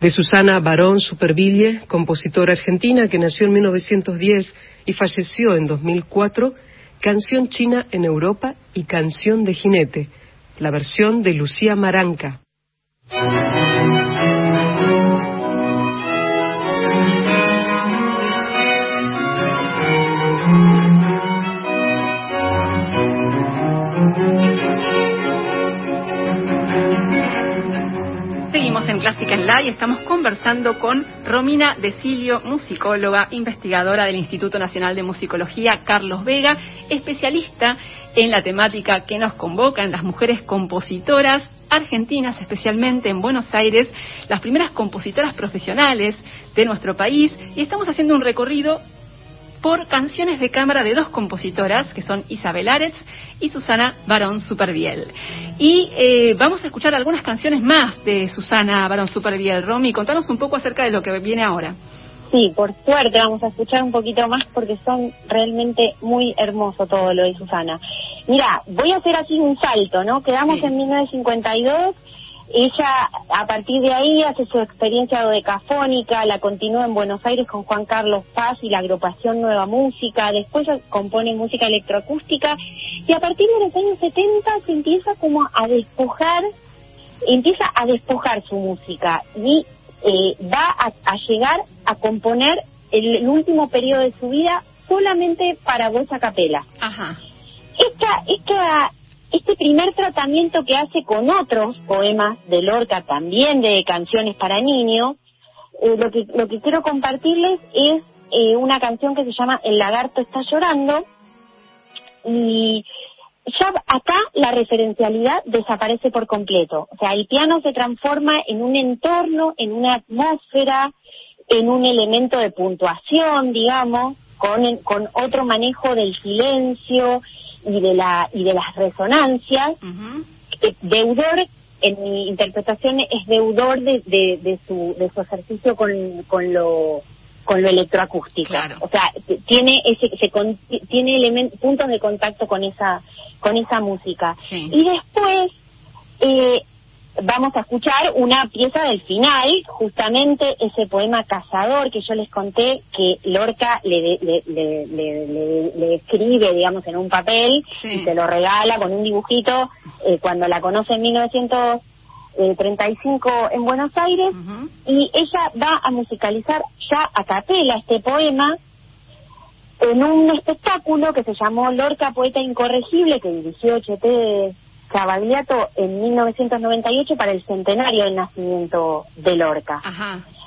De Susana Barón Superville, compositora argentina que nació en 1910 y falleció en 2004, Canción China en Europa y Canción de Jinete, la versión de Lucía Maranca. Clásica en La y estamos conversando con Romina Decilio, musicóloga, investigadora del Instituto Nacional de Musicología, Carlos Vega, especialista en la temática que nos convoca en las mujeres compositoras argentinas, especialmente en Buenos Aires, las primeras compositoras profesionales de nuestro país, y estamos haciendo un recorrido por canciones de cámara de dos compositoras, que son Isabel Aretz y Susana Barón Superviel. Y eh, vamos a escuchar algunas canciones más de Susana Barón Superviel. Romy, contanos un poco acerca de lo que viene ahora. Sí, por suerte vamos a escuchar un poquito más porque son realmente muy hermoso todo lo de Susana. Mira, voy a hacer así un salto, ¿no? Quedamos en 1952 ella, a partir de ahí, hace su experiencia dodecafónica, la continúa en Buenos Aires con Juan Carlos Paz y la agrupación Nueva Música, después compone música electroacústica, y a partir de los años 70 se empieza como a despojar, empieza a despojar su música y eh, va a, llegar a componer el, último periodo de su vida solamente para voz a capela. Ajá. Esta, esta este primer tratamiento que hace con otros poemas de Lorca, también de canciones para niños, eh, lo, que, lo que quiero compartirles es eh, una canción que se llama El lagarto está llorando y ya acá la referencialidad desaparece por completo. O sea, el piano se transforma en un entorno, en una atmósfera, en un elemento de puntuación, digamos, con, con otro manejo del silencio y de la y de las resonancias eh, deudor en mi interpretación es deudor de, de, su de su ejercicio con, con lo con lo electroacústico o sea tiene ese se tiene puntos de contacto con esa con esa música. Y después eh, vamos a escuchar una pieza del final, justamente ese poema Cazador que yo les conté que Lorca le, le, le, le escribe, digamos, en un papel y se lo regala con un dibujito eh, cuando la conoce en 1935 en Buenos Aires y ella va a musicalizar ya a capela este poema en un espectáculo que se llamó Lorca Poeta Incorregible que dirigió Cheté Cavagliato en 1998 para el centenario del nacimiento de Lorca.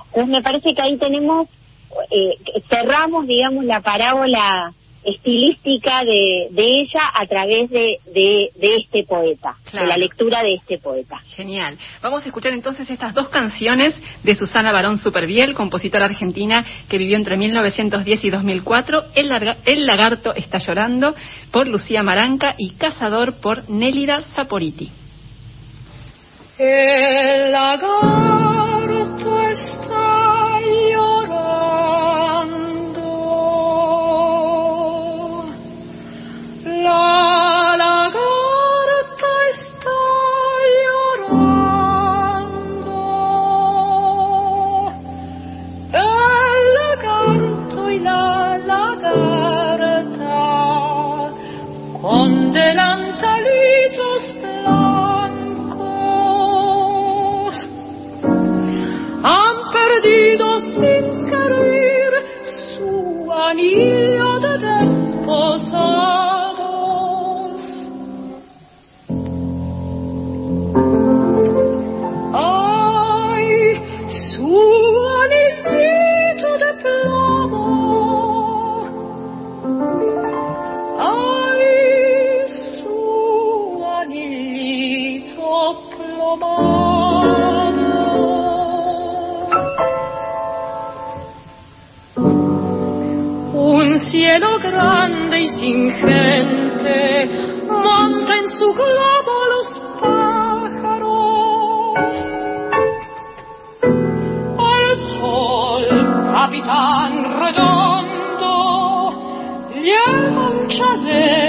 Entonces me parece que ahí tenemos, eh, cerramos, digamos, la parábola estilística de, de ella a través de, de, este poeta, de la lectura de este poeta. Genial. Vamos a escuchar entonces estas dos canciones de Susana Barón Superviel, compositora argentina que vivió entre 1910 y 2004, El, El lagarto está llorando, por Lucía Maranca y Cazador por Nélida Saporiti. El lagarto está gente, monta en su globo los pájaros. Al sol, capitán redondo, lleva un chaleco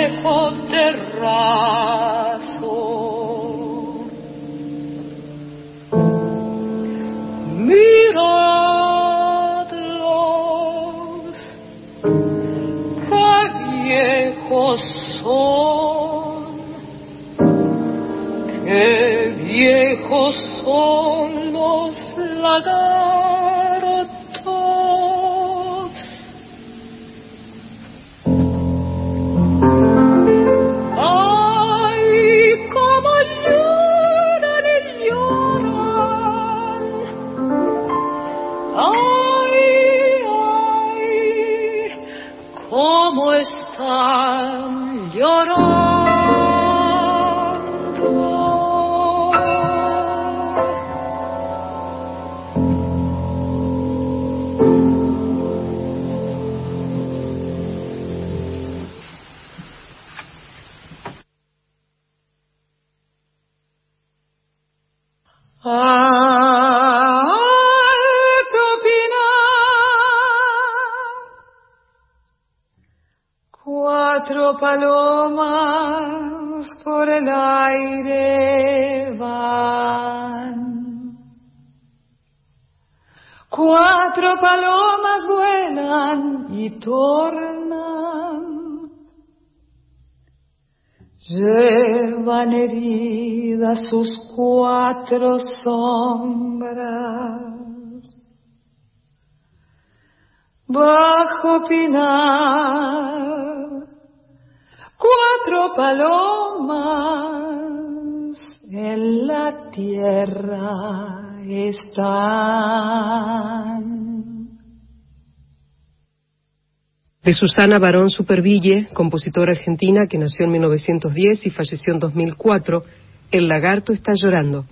Cuatro palomas por el aire van. Cuatro palomas vuelan y tornan. Llevan heridas sus cuatro sombras bajo pinar, cuatro palomas en la tierra están. De Susana Barón Superville, compositora argentina que nació en 1910 y falleció en 2004, El lagarto está llorando.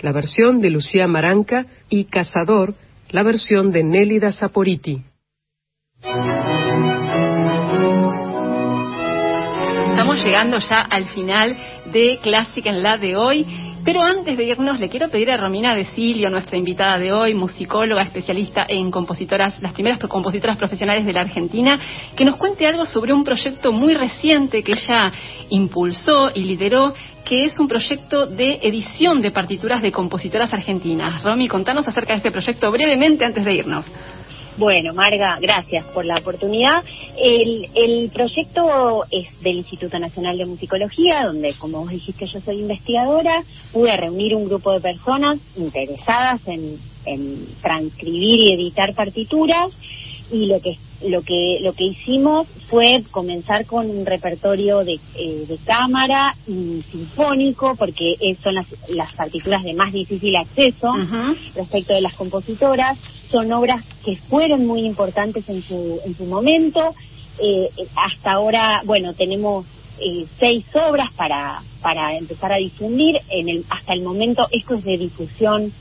La versión de Lucía Maranca y Cazador, la versión de Nélida Saporiti. Llegando ya al final de Clásica en la de hoy. Pero antes de irnos, le quiero pedir a Romina Decilio, nuestra invitada de hoy, musicóloga, especialista en compositoras, las primeras compositoras profesionales de la Argentina, que nos cuente algo sobre un proyecto muy reciente que ella impulsó y lideró, que es un proyecto de edición de partituras de compositoras argentinas. Romy, contanos acerca de este proyecto brevemente antes de irnos. Bueno, Marga, gracias por la oportunidad. El, el proyecto es del Instituto Nacional de Musicología, donde, como vos dijiste, yo soy investigadora. Pude reunir un grupo de personas interesadas en, en transcribir y editar partituras y lo que lo que lo que hicimos fue comenzar con un repertorio de, eh, de cámara y sinfónico porque son las, las partituras de más difícil acceso respecto de las compositoras. Son obras que fueron muy importantes en su en su momento. Eh, hasta ahora bueno tenemos eh, seis obras para para empezar a difundir. En el hasta el momento esto es de difusión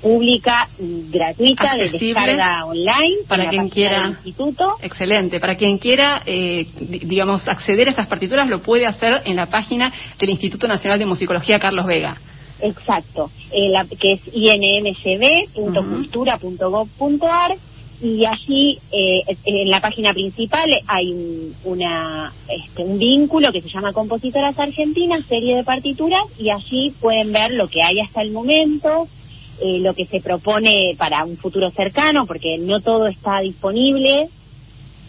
pública gratuita de descarga online para quien quiera. instituto. Excelente. Para quien quiera eh, digamos acceder a esas partituras lo puede hacer en la página del Instituto Nacional de Musicología Carlos Vega. Exacto. Eh, la, que es inmcb.cultura.gov.ar y allí eh, en la página principal hay un, una este, un vínculo que se llama Compositoras Argentinas, serie de partituras, y allí pueden ver lo que hay hasta el momento, eh, lo que se propone para un futuro cercano, porque no todo está disponible.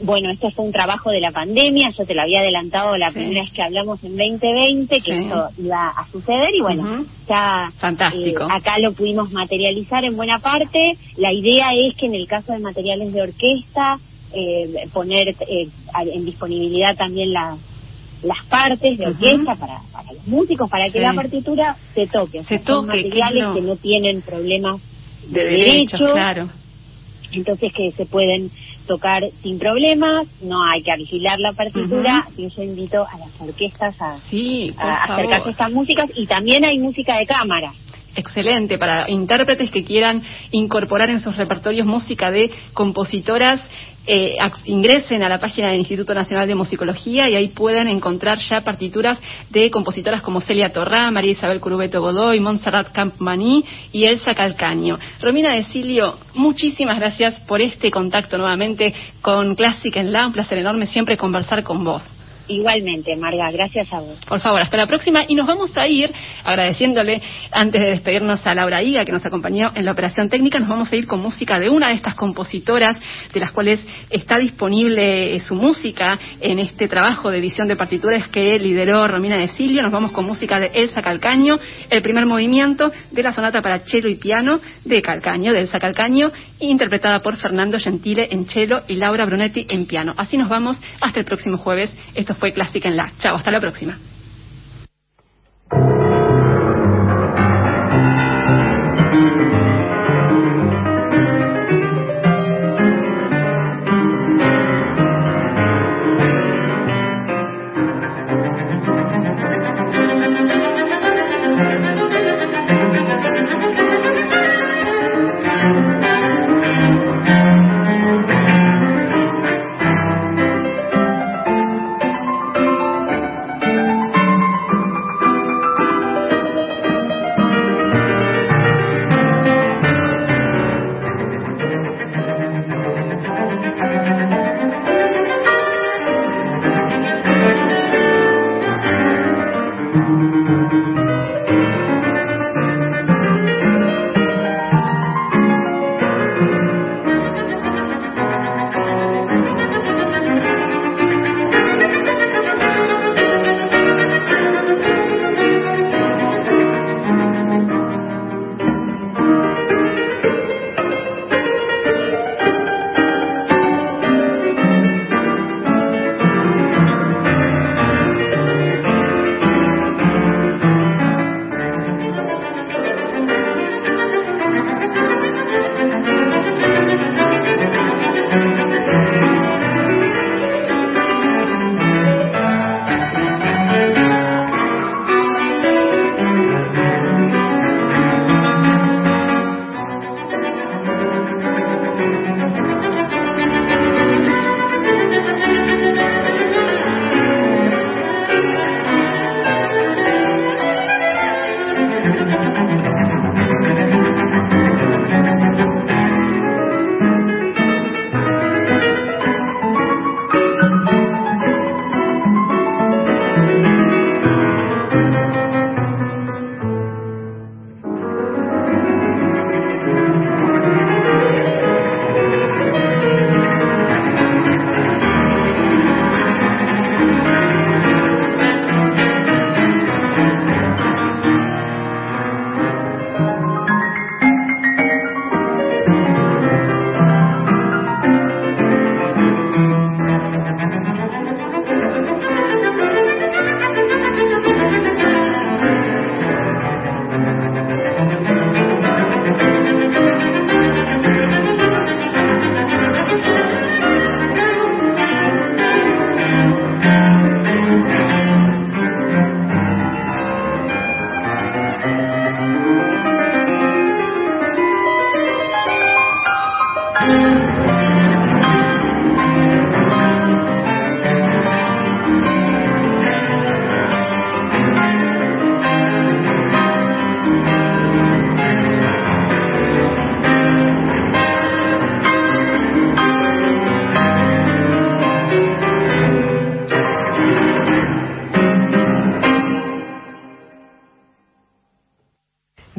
Bueno, esto fue un trabajo de la pandemia, yo te lo había adelantado la primera vez que hablamos en 2020, que esto iba a suceder y bueno, ya Fantástico. Eh, acá lo pudimos materializar en buena parte. La idea es que en el caso de materiales de orquesta, eh, poner eh, en disponibilidad también las las partes de orquesta para, para los músicos, para que la partitura se toque. Se son toque, materiales claro. que no tienen problemas de, de derechos, claro. Entonces que se pueden tocar sin problemas, no hay que vigilar la partitura, así yo invito a las orquestas a, Sí, a acercarse a estas músicas y también hay música de cámara. Excelente, para intérpretes que quieran incorporar en sus repertorios música de compositoras, eh, ingresen a la página del Instituto Nacional de Musicología y ahí pueden encontrar ya partituras de compositoras como Celia Torrá, María Isabel Curubeto Godoy, Montserrat Campmaní y Elsa Calcaño. Romina Decilio, muchísimas gracias por este contacto nuevamente con Clásica en La, un placer enorme siempre conversar con vos. Igualmente, Marga, gracias a vos. Por favor, hasta la próxima. Y nos vamos a ir agradeciéndole, antes de despedirnos a Laura Higa, que nos acompañó en la operación técnica, nos vamos a ir con música de una de estas compositoras, de las cuales está disponible eh, su música en este trabajo de edición de partituras que lideró Romina Decilio. Nos vamos con música de Elsa Calcaño, el primer movimiento de la sonata para cello y piano de Calcaño, de Elsa Calcaño, interpretada por Fernando Gentile en cello y Laura Brunetti en piano. Así nos vamos hasta el próximo jueves. Esto fue Clásica en la. Chao, hasta la próxima.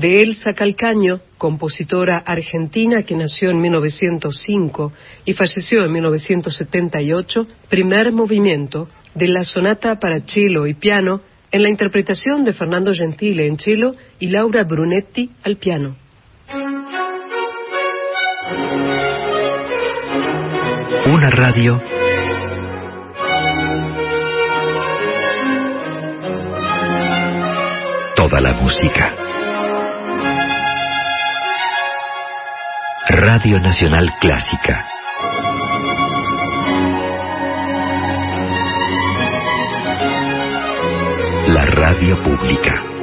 De Elsa Calcaño, compositora argentina que nació en 1905 y falleció en 1978, primer movimiento de la sonata para cello y piano en la interpretación de Fernando Gentile en cello y Laura Brunetti al piano. Una radio toda la música. Radio Nacional Clásica. La radio pública.